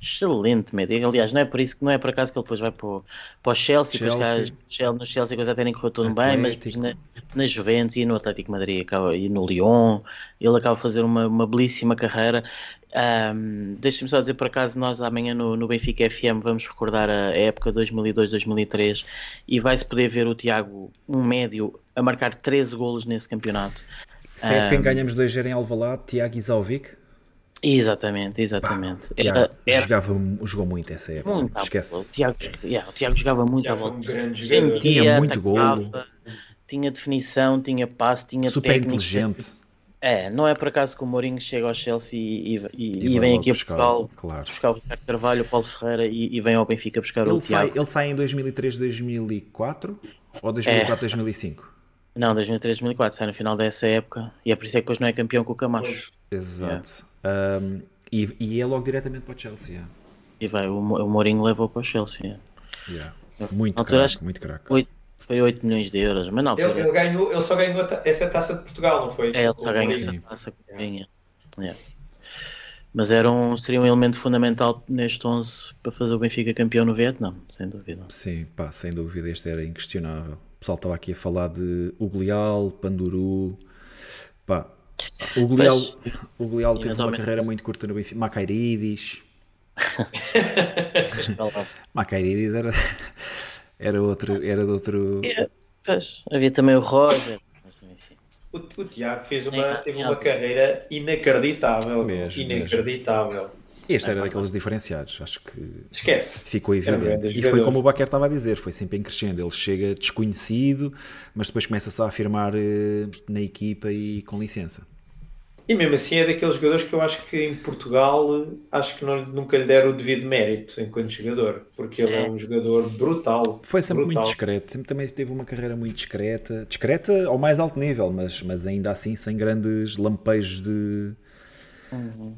Excelente médio. Aliás, não é por isso que não é por acaso que ele depois vai para o, para o Chelsea, Chelsea. Depois no Chelsea a coisa até nem correu tudo bem, mas na, na Juventus e no Atlético Madrid acaba, e no Lyon, ele acaba de fazer uma, uma belíssima carreira. Um, Deixa-me só dizer, por acaso, nós amanhã no, no Benfica FM vamos recordar a época 2002-2003 e vai-se poder ver o Tiago, um médio, a marcar 13 golos nesse campeonato. Se é um, quem ganhamos 2-0 em Alvalade, Tiago Isalvic? Exatamente, exatamente. Pá, era, era... Jogava, jogou muito essa época. Muito Esquece. O Tiago, yeah, o Tiago jogava muito Tiago à volta. Um tinha muito golo. Tinha definição, tinha passe, tinha Super técnica. inteligente. É, não é por acaso que o Mourinho chega ao Chelsea e, e, e, e vem aqui a Portugal claro. buscar o Ricardo Carvalho, o Paulo Ferreira e, vem ao Benfica buscar ele o Tiago. Sai, ele sai em 2003, 2004 ou 2004, é, 2005? Não, 2003, 2004, sai no final dessa época e é por isso é que hoje não é campeão com o Camacho. Exato. Yeah. Um, e, e é logo diretamente para o Chelsea. Yeah. E vai, o, o Mourinho levou para o Chelsea. Yeah. Muito craque, muito craque. 8, foi 8 milhões de euros, mas não. Ele, ele, ganhou, ele só ganhou essa taça de Portugal, não foi? É, ele só ganhou essa taça que ganha. Yeah. Mas era um, seria um elemento fundamental neste 11 para fazer o Benfica campeão no Vietnã, sem dúvida. Sim, pá, sem dúvida, este era inquestionável. O pessoal estava aqui a falar de Uglial, Panduru, pá, o Glial, o Glial teve uma carreira muito curta no Benfica. Macairidis. *laughs* Macairidis era, era, outro, era de outro. É, pois, havia também o Roger. O, o Tiago fez uma, teve uma carreira inacreditável. Mesmo, inacreditável. Mesmo. Este era daqueles diferenciados, acho que Esquece. ficou evidente. E foi como o Baquer estava a dizer, foi sempre em crescendo. Ele chega desconhecido, mas depois começa-se a afirmar eh, na equipa e com licença. E mesmo assim é daqueles jogadores que eu acho que em Portugal acho que não, nunca lhe deram o devido mérito enquanto jogador, porque ele é, é um jogador brutal. Foi sempre brutal. muito discreto, sempre também teve uma carreira muito discreta, discreta ao mais alto nível, mas, mas ainda assim sem grandes lampejos de. Uhum.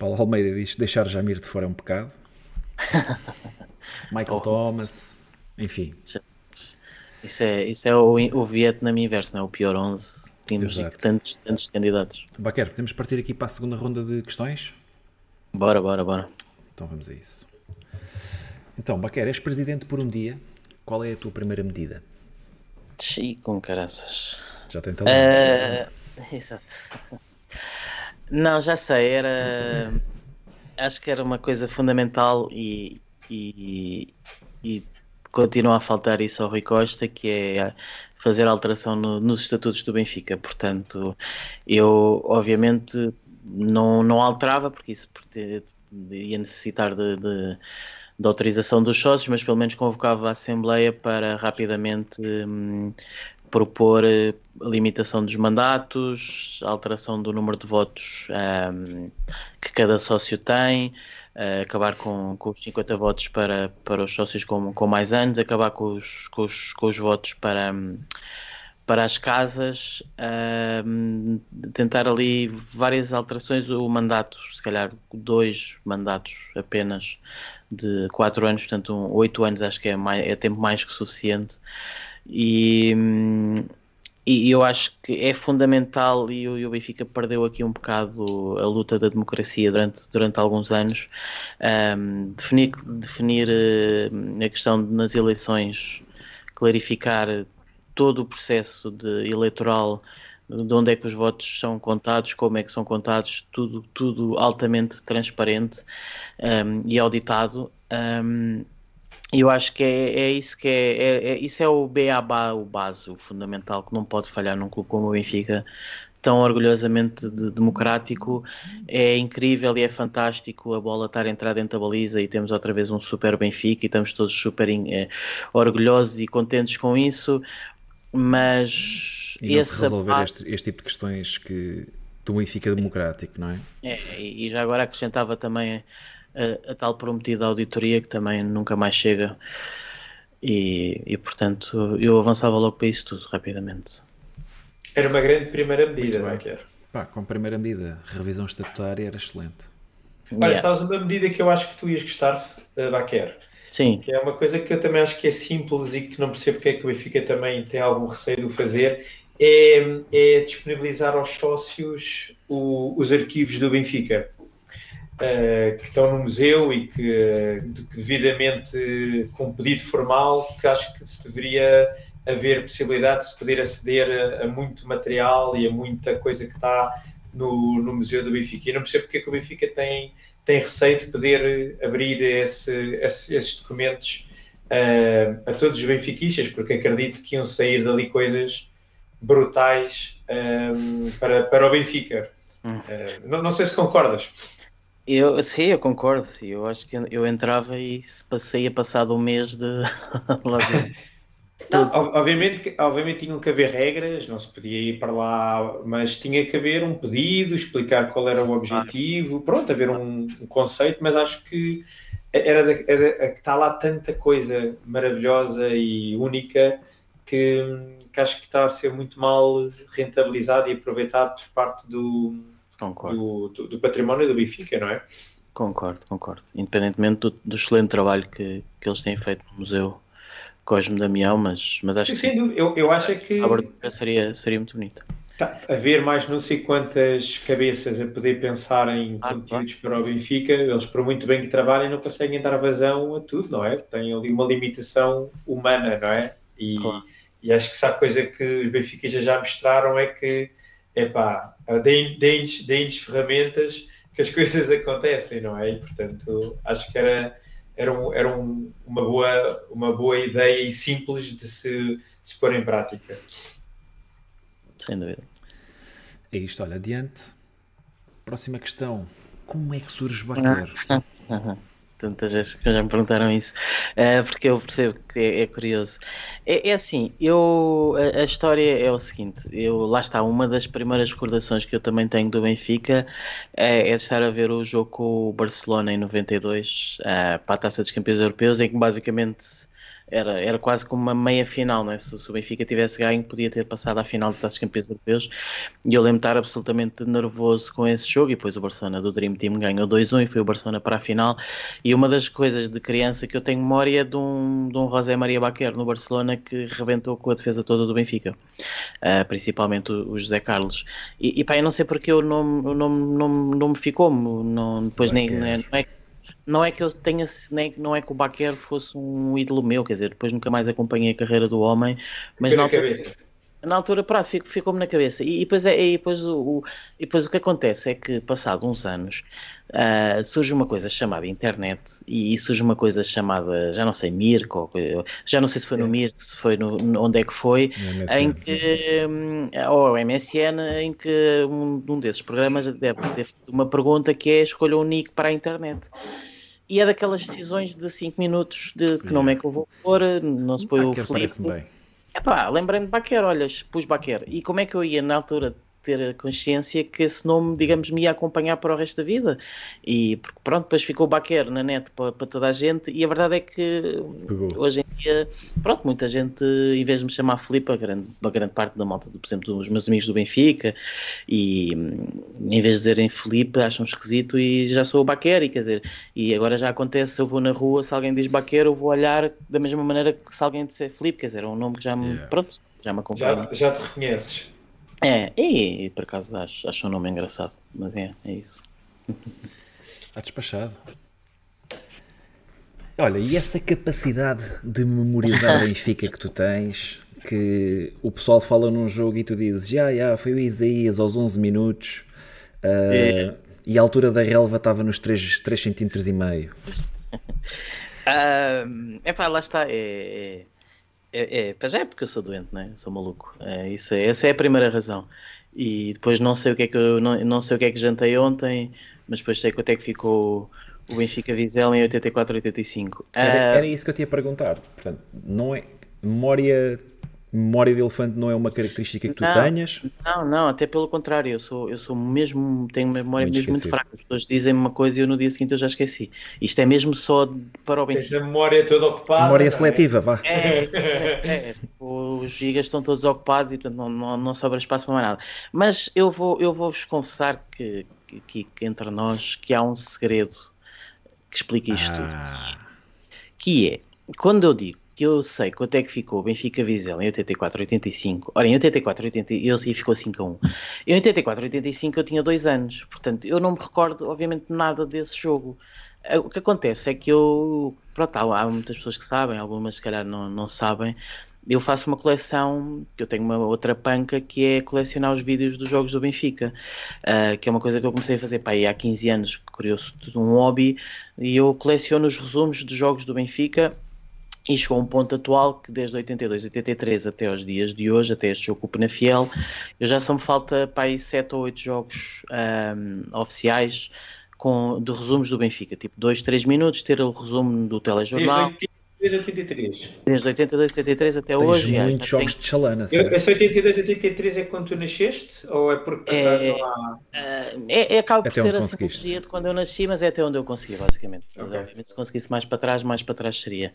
Paulo Almeida diz: deixar Jamir de fora é um pecado. *laughs* Michael oh. Thomas, enfim. Isso é, isso é o, o Vietnam inverso, não é? O pior 11. Tínhamos tantos, tantos candidatos. Baquer, podemos partir aqui para a segunda ronda de questões? Bora, bora, bora. Então vamos a isso. Então, Baquer, és presidente por um dia. Qual é a tua primeira medida? Chico, com caraças. Já tem talento. Uh, exato. Não, já sei, era. Acho que era uma coisa fundamental e, e, e continua a faltar isso ao Rui Costa, que é fazer alteração no, nos estatutos do Benfica. Portanto, eu obviamente não, não alterava, porque isso ia necessitar de, de, de, autorização dos sócios, mas pelo menos convocava a Assembleia para rapidamente hum, propor eh, limitação dos mandatos, alteração do número de votos um, que cada sócio tem, uh, acabar com, com os 50 votos para, para os sócios com, com mais anos, acabar com os, com os, com os votos para, para as casas, uh, tentar ali várias alterações, o mandato, se calhar dois mandatos apenas de quatro anos, portanto um, oito anos acho que é, mais, é tempo mais que suficiente e, e eu acho que é fundamental e o, Benfica perdeu aqui um bocado a luta da democracia durante, durante alguns anos um, definir, definir uh, a questão de, nas eleições clarificar todo o processo de eleitoral de onde é que os votos são contados, como é que são contados, tudo, tudo altamente transparente um, e auditado. Um, e eu acho que é, é isso que é, é, é, isso é o beabá, o base, o fundamental que não pode falhar num clube como o Benfica, tão orgulhosamente de, democrático. É incrível e é fantástico a bola estar a entrar dentro da baliza e temos outra vez um super Benfica e estamos todos super é, orgulhosos e contentes com isso. Mas e não se resolver parte... este, este tipo de questões que do Benfica democrático, não é? É, e já agora acrescentava também a, a, tal prometida auditoria que também nunca mais chega. E, e, portanto eu avançava logo para isso tudo rapidamente. Era uma grande primeira medida, não é? Pá, com primeira medida, revisão estatutária era excelente. Olha, yeah. sabes uma medida que eu acho que tu ias gostar, uh, Baquer? Sim. Que é uma coisa que eu também acho que é simples e que não percebo porque é que o Benfica também tem algum receio de o fazer, é, é disponibilizar aos sócios o, os arquivos do Benfica. Uh, que estão no museu e que, de, que devidamente com pedido formal, que acho que se deveria haver possibilidade de se poder aceder a, a muito material e a muita coisa que está no, no Museu do Benfica. E não percebo porque é que o Benfica tem, tem receio de poder abrir esse, esse, esses documentos uh, a todos os benfiquistas, porque acredito que iam sair dali coisas brutais um, eh, para, para o Benfica. Hum. Uh, não, não sei se concordas. Eu, sim, eu concordo. Eu acho que eu entrava e passei a passado um mês de *laughs* Não, obviamente, obviamente tinham que haver regras, não se podia ir para lá, mas tinha que haver um pedido, explicar qual era o objetivo, pronto, haver um, um conceito, mas acho que era, da, era que está lá tanta coisa maravilhosa e única que, que, acho que está a ser muito mal rentabilizado e aproveitado por parte do, do, do, do, património do Benfica, não é? Concordo, concordo. Independentemente do, do excelente trabalho que, que eles têm feito no museu Cosme Damião, mas, mas acho Sim, que. Eu, eu acho é que. A seria, seria muito bonita. Tá, haver mais não sei quantas cabeças a poder pensar em ah, conteúdos claro. para o Benfica, eles, por muito bem que trabalhem, não conseguem dar vazão a tudo, não é? Tem ali uma limitação humana, não é? E, claro. e acho que se há coisa que os benfiquistas já mostraram é que, epá, deem-lhes deem ferramentas que as *laughs* coisas acontecem, não é? E, portanto, acho que era era, um, era um, uma, boa, uma boa ideia e simples de se, de se pôr em prática. Sem dúvida. É isto, olha, adiante. Próxima questão. Como é que surge Baquer? Tantas vezes que já me perguntaram isso, uh, porque eu percebo que é, é curioso. É, é, assim, eu a, a, história é o seguinte, eu lá está, uma das primeiras recordações que eu também tenho do Benfica é, é de estar a ver o jogo com o Barcelona em 92 uh, eh, para a Taça dos Campeões Europeus, em que basicamente era, era quase como uma meia final, né? se, se o Benfica tivesse ganho, podia ter passado à final de Taças Campeões Europeus. E eu lembro de estar absolutamente nervoso com esse jogo. E depois o Barcelona do Dream Team ganhou 2-1 e foi o Barcelona para a final. E uma das coisas de criança que eu tenho memória é de um, de um José Maria Baquer no Barcelona que reventou com a defesa toda do Benfica, uh, principalmente o, o, José Carlos. E, e pá, eu não sei porque o nome, o nome, nome, nome ficou, não, depois nem, não é não é que eu tenha, nem, não é que o Baquer fosse um ídolo meu, quer dizer, depois nunca mais acompanhei a carreira do homem, mas na altura, na altura pronto, ficou-me na cabeça. E, e, depois, é, e, depois o, o, e depois o que acontece é que, passado uns anos, uh, surge uma coisa chamada internet e, e, surge uma coisa chamada, já não sei, Mirko, já não sei se foi no é. Mirko, se foi no, onde é que foi, em que, um, ou MSN, em que um, um desses programas deve ter uma pergunta que é escolha um nick para a internet e é daquelas decisões de 5 minutos de que nome é que eu vou pôr, não se põe o Felipe. Epá, lembrei-me de Baquer, olhas, pus Baquer. E como é que eu ia na altura ter a consciência que esse nome, digamos, me ia acompanhar para o resto da vida. E porque, pronto, depois ficou Baquer na net para, para, toda a gente. E a verdade é que Pegou. hoje em dia, pronto, muita gente, em vez de me chamar Filipe, a grande, a grande parte da malta, por exemplo, dos meus amigos do Benfica, e em vez de dizerem Felipe, acham esquisito e já sou o Baquer. E quer dizer, e agora já acontece, eu vou na rua, se alguém diz Baquer, eu vou olhar da mesma maneira que se alguém disser Felipe, quer dizer, é um nome que já me, yeah. pronto, já me acompanha. Já, já te reconheces. É, e, e por acaso acho, acho um nome engraçado, mas é, é isso. *laughs* Está despachado. Olha, e essa capacidade de memorizar *laughs* Benfica que tu tens, que o pessoal fala num jogo e tu dizes, já, já, foi o Isaías aos 11 minutos uh, é. e a altura da relva estava nos 3, 3 cm e meio. Uh, *laughs* epá, lá está, é, é é, já é porque eu sou doente, né? sou maluco. É, isso é, essa é a primeira razão. E depois não sei o que é que eu não, não sei o que é que jantei ontem, mas depois sei quanto é que ficou o Benfica Vizela em 84 85. Era, uh, era isso que eu tinha a perguntar. Portanto, não é memória memória de elefante não é uma característica que tu não, tenhas? Não, não, até pelo contrário, eu sou, eu sou mesmo, tenho uma memória muito mesmo muito fraca. As pessoas dizem-me uma coisa e eu no dia seguinte eu já esqueci. Isto é mesmo só para o bem. Tens a memória toda ocupada. Memória é? seletiva, vá. É, é, é, os gigas estão todos ocupados e portanto não, não, não sobra espaço para mais nada. Mas eu vou, eu vou-vos confessar que, que, que, entre nós que há um segredo que explica isto ah. tudo. Que é, quando eu digo que eu sei quanto é que ficou Benfica Vizela em 84, 85. Ora, em 84, 80, e ficou 5 a 1. Em 84, 85 eu tinha dois anos, portanto eu não me recordo, obviamente, nada desse jogo. O que acontece é que eu, pronto, há, muitas pessoas que sabem, algumas se calhar não, não sabem, eu faço uma coleção, eu tenho uma outra panca que é colecionar os vídeos dos jogos do Benfica, uh, que é uma coisa que eu comecei a fazer pá, há 15 anos, criou-se um hobby, e eu coleciono os resumos dos jogos do Benfica e chegou a um ponto atual que desde 82, 83 até aos dias de hoje, até este jogo com o Penafiel, eu já só me falta para aí 7 ou 8 jogos um, oficiais com, de resumos do Benfica, tipo 2, 3 minutos, ter o resumo do telejornal. Desde 83. Desde 82, 83 até Tens hoje. muitos jogos de chalana. Esse 82, 83 é quando tu nasceste? Ou é porque é, não há... é, é acaba por ser assim dia de quando eu nasci, mas é até onde eu consegui, basicamente. Okay. Obviamente, se conseguisse mais para trás, mais para trás seria.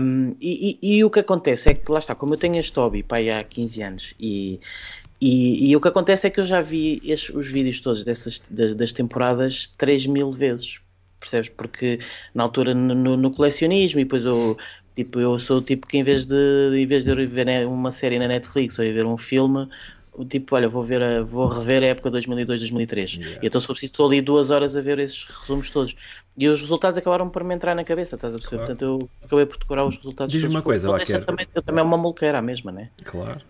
Um, e, e, e, o que acontece é que, lá está, como eu tenho este hobby pai, há 15 anos e, e, e, o que acontece é que eu já vi estes, os vídeos todos dessas, das, das temporadas 3 mil vezes percebes? Porque na altura no, no, colecionismo e depois eu tipo eu sou o tipo que em vez de em vez de ver uma série na Netflix ou ir ver um filme tipo, olha, vou ver a, vou rever a época 2002, 2003 yeah. e então se for preciso estou ali duas horas a ver esses resumos todos e os resultados acabaram por me entrar na cabeça, estás a perceber? Claro. Portanto eu acabei por decorar os resultados Diz uma coisa, lá também, eu também é uma molqueira a mesma, né? Claro.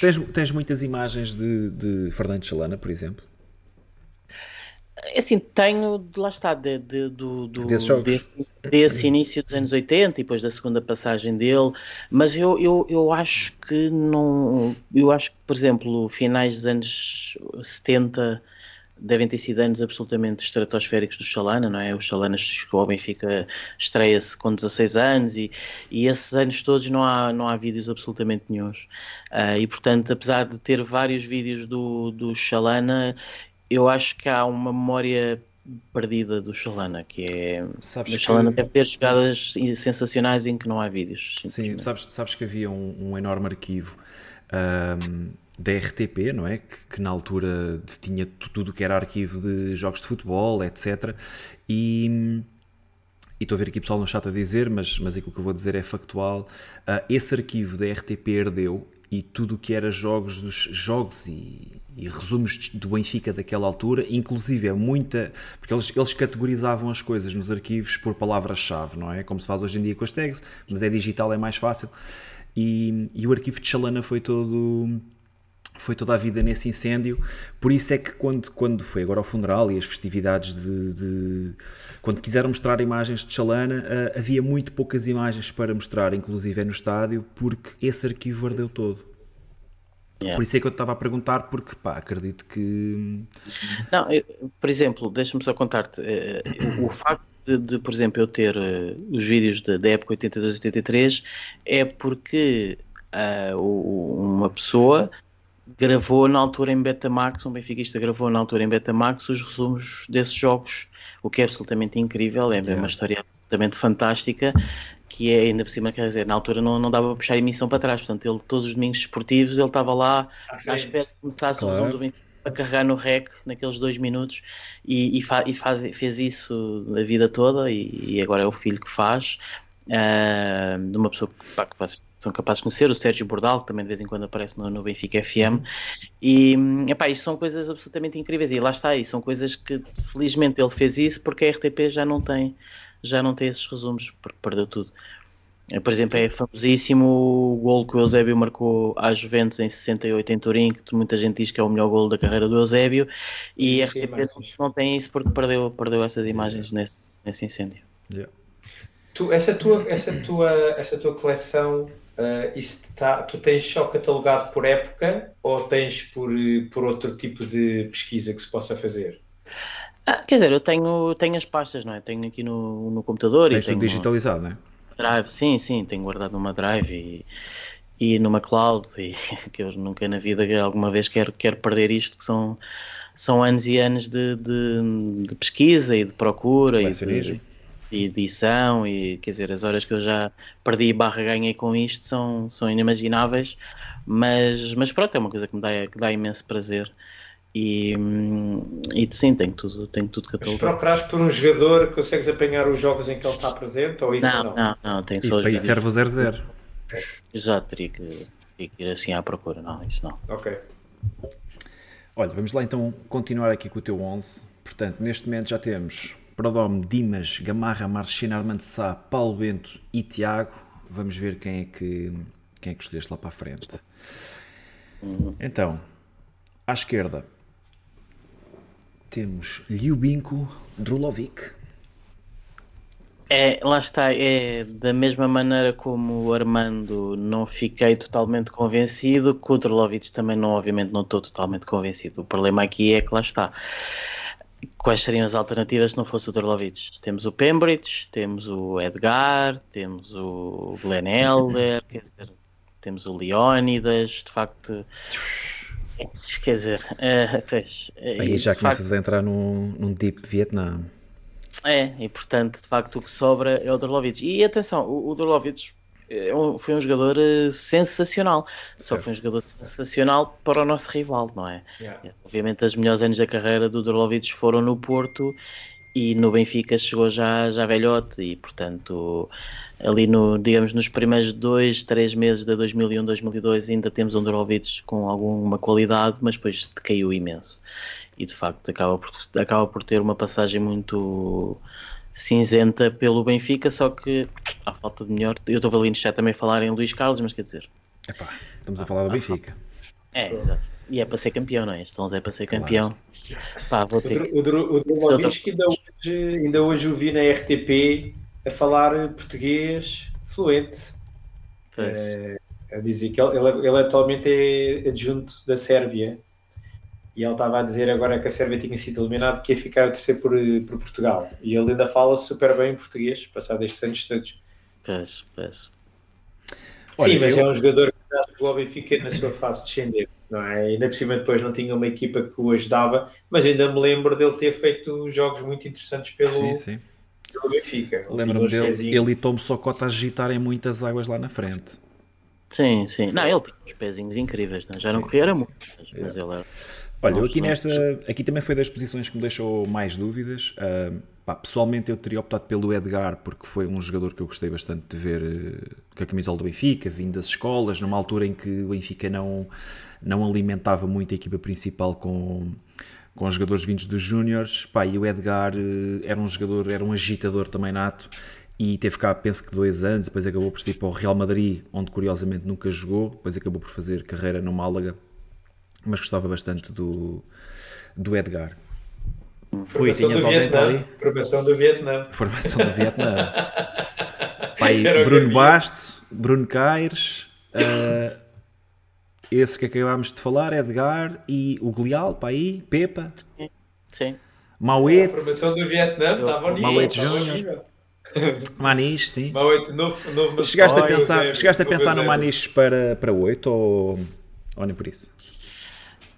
Tens, tens muitas imagens de, de Fernando Chalana, por exemplo? É assim, tenho, lá está, de, de, do, do desse, desse, início dos anos 80 e depois da segunda passagem dele, mas eu, eu, eu acho que não. Eu acho que, por exemplo, finais dos anos 70 devem ter sido anos absolutamente estratosféricos do Chalana, não é? O Chalana chegou ao Benfica, estreia-se com 16 anos e, e esses anos todos não há, não há vídeos absolutamente nenhums. Uh, e portanto, apesar de ter vários vídeos do, do Chalana, eu acho que há uma memória perdida do Shalana, que é sabes o Shalana que... deve ter jogadas sensacionais em que não há vídeos. Sim, sabes, sabes que havia um, um enorme arquivo um, da RTP, não é? Que, que, na altura tinha tudo o que era arquivo de jogos de futebol, etc. E, e estou a ver aqui pessoal no chat a dizer, mas, mas aquilo que eu vou dizer é factual. Uh, esse arquivo da RTP herdeu e tudo o que era jogos dos jogos e, e, resumos do Benfica daquela altura, inclusive é muita, porque eles, eles categorizavam as coisas nos arquivos por palavras-chave, não é? Como se faz hoje em dia com as tags, mas é digital, é mais fácil. E, e o arquivo de Chalana foi todo foi toda a vida nesse incêndio, por isso é que quando, quando foi agora ao funeral e as festividades de, de quando quiseram mostrar imagens de Chalana, uh, havia muito poucas imagens para mostrar, inclusive é no estádio, porque esse arquivo ardeu todo. Yeah. Por isso é que eu estava a perguntar, porque pá, acredito que. Não, eu, por exemplo, deixa-me só contar-te, uh, o facto de, de, por exemplo, eu ter uh, os vídeos da, da época 82-83 é porque uma pessoa gravou na altura em Betamax, um benfiquista gravou na altura em Betamax os resumos desses jogos, o que é absolutamente incrível, é yeah. uma história absolutamente fantástica, que é ainda por cima, quer dizer, na altura não, não dava para puxar a emissão para trás, portanto ele todos os domingos esportivos ele estava lá à, à espera de começar claro. o resumo do Benfica a carregar no rec naqueles dois minutos e, e, fa e faz, fez isso a vida toda e, e, agora é o filho que faz uh, de uma pessoa que, pá, que faz, são capazes de conhecer, o Sérgio Bordal, que também de vez em quando aparece no, no Benfica FM, e epá, isto são coisas absolutamente incríveis, e lá está, e são coisas que felizmente ele fez isso porque a RTP já não tem, já não tem esses resumos, porque perdeu tudo. Por exemplo, é famosíssimo o gol que o Eusébio marcou à Juventus em 68 em Turim, que muita gente diz que é o melhor gol da carreira do Eusébio, e a RTP não tem isso porque perdeu, perdeu essas imagens nesse, nesse incêndio. Yeah. Tu, essa, tua, essa, tua, essa tua coleção Uh, isso tá, tu tens só catalogado por época ou tens por, por outro tipo de pesquisa que se possa fazer? Ah, quer dizer, eu tenho, tenho as pastas, não é? Tenho aqui no, no computador tens e tenho digitalizado, não é? Drive, sim, sim, tenho guardado numa Drive e, e numa cloud *laughs* e que eu nunca na vida alguma vez quero, quero perder isto, que são, são anos e anos de, de, de pesquisa e de procura e de, edição e quer dizer, as horas que eu já perdi barra ganhei com isto são, são inimagináveis, mas, mas pronto, é uma coisa que me dá, que dá imenso prazer E, e sim, tenho tudo, tenho tudo Mas catalogado. procurares por um jogador, consegues apanhar os jogos em que ele está presente ou isso Não, não? não, não, tenho só Isso os para isso serve o 00. Já teria que, teria que ir assim à procura, não, isso não. Ok. Olha, vamos lá então continuar aqui com o teu 11. Portanto, neste momento já temos Prodome, Dimas, Gamarra, Marchena, Armando Sá, Paulo Bento e Tiago. Vamos ver quem é que, quem é que escolheste lá para a frente. Então, à esquerda temos Ljubinko Drulovic. É, lá está, é da mesma maneira como o Armando não fiquei totalmente convencido, que o Drolovic também não, obviamente não estou totalmente convencido. O problema aqui é que lá está. Quais seriam as alternativas se não fosse o Drolovic? Temos o Pembridge, temos o Edgar, temos o Glenn Elder, quer dizer, temos o Leónidas, de facto. *laughs* Quer dizer, eh, pois, eh, Aí já facto- começas a entrar num, num deep Vietnã. é, e portanto, de facto, o que sobra é o Dorlovic. E atenção, o, o Dorlovic um- foi um jogador eh, sensacional. Só Certo. foi um jogador sensacional para o nosso rival, não é? Yeah. Obviamente, os melhores anos da carreira do Dorlovic foram no Porto e no Benfica chegou já, já velhote. E portanto, ali no, digamos, nos primeiros dois, três meses de 2001, 2002, ainda temos um Dorlovic com alguma qualidade, mas depois decaiu imenso e de facto acaba por, acaba por ter uma passagem muito cinzenta pelo Benfica, só que à falta de melhor, eu estou ali no chat também a falar em Luís Carlos, mas quer dizer, Epá, estamos a falar do Benfica. É, exato, e é para ser campeão, não é? Este 11 é para ser campeão. Pá, vou O, ter o, o Drogovic que ainda hoje, ainda hoje o vi na RTP a falar português fluente. Pois, Eh, a dizer que ele, ele, ele atualmente é adjunto da Sérvia e ele estava a dizer agora que a Sérvia tinha sido eliminada que ia ficar a terceiro por, por Portugal e ele ainda fala super bem em português, passado estes anos todos. pois, pois. Olha, Sim, mas eu- é um jogador que jogou ao Benfica na sua fase descendente, não é? Ainda por cima depois não tinha uma equipa que o ajudava, mas ainda me lembro dele ter feito jogos muito interessantes pelo, Sim, sim. pelo Benfica. Lembro-me dele, pezinhos. ele e Tom Socota a agitarem muitas águas lá na frente. Sim, sim. Não, ele tinha uns pezinhos incríveis, não é? já não Sim, corria era sim. muito, mas, mas ele era. Olha, aqui não. nesta, aqui também foi das posições que me deixou mais dúvidas. Ah, pá, pessoalmente eu teria optado pelo Edgar porque foi um jogador que eu gostei bastante de ver eh, com a camisola do Benfica, vindo das escolas, numa altura em que o Benfica não, não alimentava muito a equipa principal com, com jogadores vindos dos Júniores. Pá, e o Edgar eh, era um jogador, era um agitador também nato e teve cá, penso que dois anos, depois acabou por ir para o Real Madrid, onde curiosamente nunca jogou, depois acabou por fazer carreira no Málaga mas gostava bastante do, do Edgar. Rui, tinhas do alguém para ali? Formação do Vietnã. Formação do Vietnã. *laughs* Pai, Bruno. Basto, Bruno Caires, ah, esse que acabámos de falar, Edgar e o Glial, para aí, Pepa, Sim. A Mauete, formação do Vietnã estava nível. Mauete Júnior. *laughs* Maniche, sim. Mauete, novo, novo Chegaste a pensar, chegaste a pensar no. Maniche para, para 8 ou, ou nem por isso?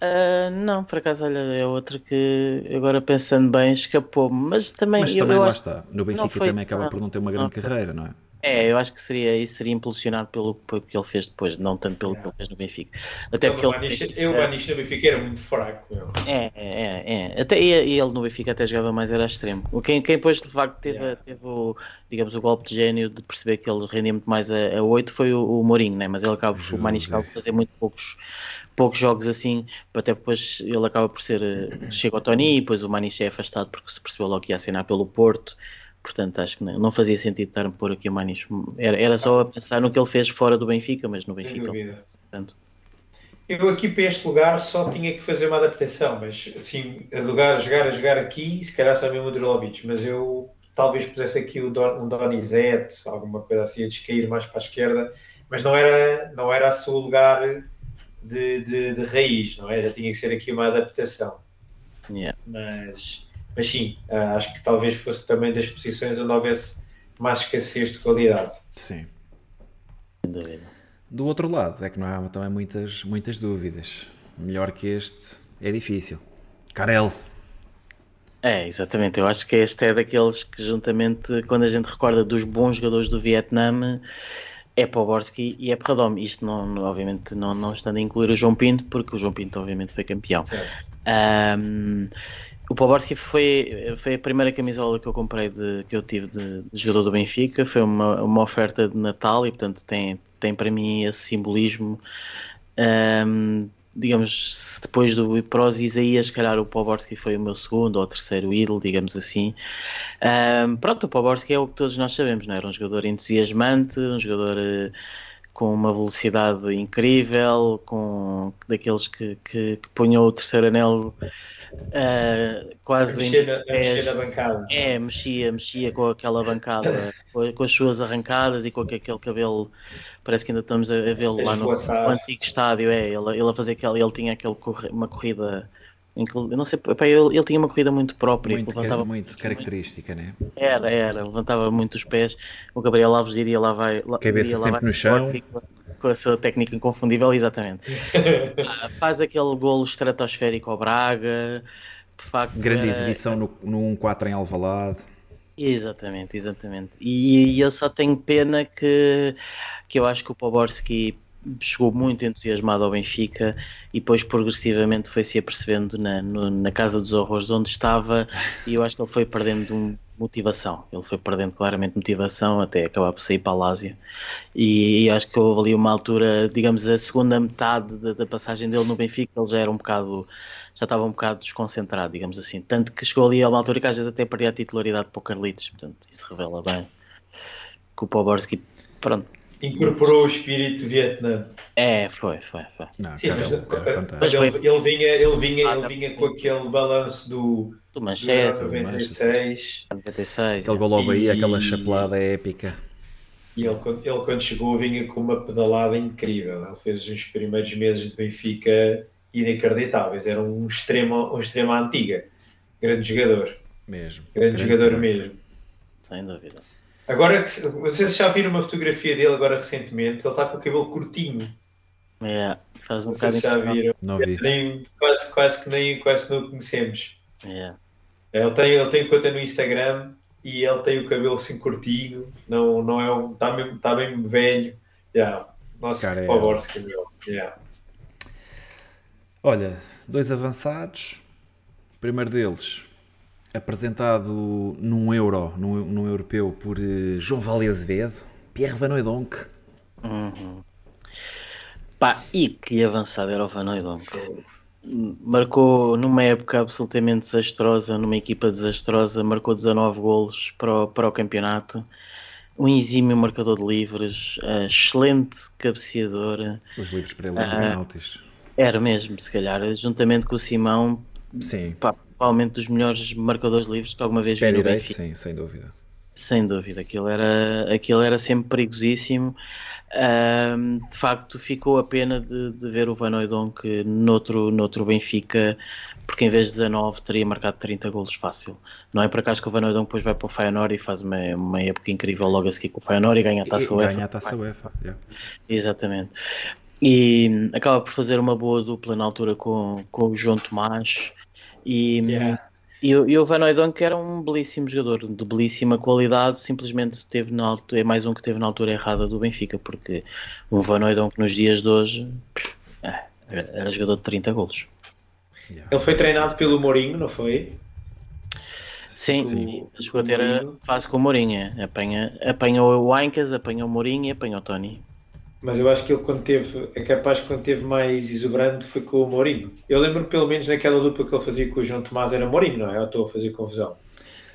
Ah, não, por acaso, olha, é outro que agora pensando bem escapou-me, mas também Mas eu, também eu lá acho- está. No Benfica foi- também acaba não, por não ter uma grande não. carreira, não é? É, eu acho que seria isso seria impulsionado pelo pelo que ele fez depois, não tanto pelo que ele fez no Benfica. Até porque o ele Eu, o Maniche no Benfica era muito fraco. meu. É, é, é, é. Até, e e ele no Benfica até jogava mais era extremo. O Quem, quem depois de facto teve, Yeah. teve o, digamos, o golpe de gênio de perceber que ele rendia muito mais a, a 8 foi o, o Mourinho, né? mas ele acaba, o. Maniche acaba por fazer muito poucos, poucos jogos assim, até depois ele acaba por ser, eh, chega ao Tony e depois o Maniche é afastado porque se percebeu logo que ia assinar pelo Porto. Portanto, acho que não, fazia sentido estar a pôr aqui o Maniche. Era, era só a pensar no que ele fez fora do Benfica, mas no Benfica. Portanto, Eu aqui para este lugar só tinha que fazer uma adaptação, mas assim, a lugar, a jogar, a jogar aqui, se calhar só mesmo o Drulovic, mas eu talvez pusesse aqui o Don, um Donizete, alguma coisa assim, a descair mais para a esquerda, mas não era, não era a seu lugar de, de, de raiz, não é? Já tinha que ser aqui uma adaptação. yeah. Mas, mas sim, ah, acho que talvez fosse também das posições onde houvesse mais escassez de qualidade. Sim. sem dúvida. Do outro lado, é que não há também muitas, muitas dúvidas. Melhor que este é difícil. Carel. É, exatamente. Eu acho que este é daqueles que, juntamente, quando a gente recorda dos bons jogadores do Vietnã, é Poborski e é Perradom. Isto não, não, obviamente não, não estando a incluir o João Pinto, porque o João Pinto obviamente foi campeão. Um, o Poborski foi, foi a primeira camisola que eu comprei, de, que eu tive de, de jogador do Benfica. Foi uma, uma oferta de Natal e, portanto, tem, tem para mim esse simbolismo. Um, digamos, depois do Pros Isaías, se calhar o Poborski foi o meu segundo ou terceiro ídolo, digamos assim. Um, pronto, o Poborski é o que todos nós sabemos, não é? era um jogador entusiasmante, um jogador uh, com uma velocidade incrível, com daqueles que, que, que punham o terceiro anel uh, quase a mexer, na, a mexer na bancada. É, mexia, mexia com aquela bancada, *laughs* com, com, as suas arrancadas e com aquele cabelo, parece que ainda estamos a, a vê-lo lá no, no, antigo estádio, é, ele, ele a fazer aquele, ele tinha aquele, uma corrida eu não sei, ele, ele, tinha uma corrida muito própria. Muito, levantava muito característica, né? Era, era, levantava muito os pés. O Gabriel Alves iria lá vai. Cabeça sempre vai, no chão. Com a sua técnica inconfundível, exatamente. *laughs* ah, faz aquele golo estratosférico ao Braga. De facto, Grande era, exibição no, no 1-4 em Alvalade. Exatamente, exatamente. E, e, eu só tenho pena que, que eu acho que o Poborski chegou muito entusiasmado ao Benfica e depois progressivamente foi-se apercebendo na, no, na Casa dos Horrores onde estava e eu acho que ele foi perdendo motivação, ele foi perdendo claramente motivação até acabar por sair para a Lásia e, e acho que houve ali uma altura, digamos a segunda metade da, da, passagem dele no Benfica, ele já era um bocado já estava um bocado desconcentrado, digamos assim, tanto que chegou ali a uma altura que às vezes até perdia a titularidade para o Carlitos, portanto isso revela bem que o Poborski, pronto, incorporou o espírito Vietnã. É, foi, foi, foi. Não, Sim, cara, mas, mas ele, ele, vinha, ele vinha, ele vinha com aquele balanço do, do Manchester, 96. 96. Aquele gol logo aí, aquela chapelada épica. E ele, ele, quando chegou, vinha com uma pedalada incrível. Ele fez os primeiros meses de Benfica inacreditáveis. Era um extremo, um extremo antiga. Grande jogador. Mesmo. Grande, grande jogador grande. mesmo. Sem dúvida. Agora, vocês já viram uma fotografia dele agora recentemente? Ele está com o cabelo curtinho. É, faz um bocado já viram. Não vi. Nem, quase, quase que nem quase não o conhecemos. É. Ele tem, ele tem conta no Instagram e ele tem o cabelo assim curtinho, não, não é um, está mesmo, está bem velho. Yeah. Nossa, Cara, por favor, se yeah. Olha, dois avançados. O primeiro deles, apresentado num Euro, num, num europeu, por uh, João Vale Azevedo, Pierre Van Hooydonk. Uhum. Pá, e que avançado era o Van Hooydonk. Marcou numa época absolutamente desastrosa, numa equipa desastrosa, marcou 19 golos para o, para o campeonato. Um exímio marcador de livres, uh, excelente cabeceador. Os livros para ele eram uh, penaltis. Era mesmo, se calhar, juntamente com o Simão. Sim. Pá, provavelmente dos melhores marcadores livres que alguma vez vi no direito. Sim, sem dúvida. Sem dúvida, aquilo era, aquilo era sempre perigosíssimo. Um, de facto, ficou a pena de, de ver o Van Oudonk noutro, noutro Benfica, porque em vez de 19 teria marcado 30 golos fácil. Não é por acaso que o Van Oudonk depois vai para o Feyenoord e faz uma, uma época incrível logo a seguir com o Feyenoord e ganha a taça UEFA. Ganha a taça UEFA, yeah. Exatamente. E acaba por fazer uma boa dupla na altura com, com o João Tomás e, yeah. e, e o Van Oudon, que era um belíssimo jogador, de belíssima qualidade, simplesmente teve na altura, é mais um que teve na altura errada do Benfica, porque um Van Oudon que nos dias de hoje é, era jogador de 30 golos. Yeah. Ele foi treinado pelo Mourinho, não foi? Sim, Sim. chegou a ter a fase com o Mourinho. É. Apanha, apanha o Aincas, apanha o Mourinho e apanha o Tony. Mas eu acho que ele quando teve, é capaz que quando teve mais exuberante foi com o Mourinho. Eu lembro pelo menos naquela dupla que ele fazia com o João Tomás era Mourinho, não é? Eu estou a fazer confusão.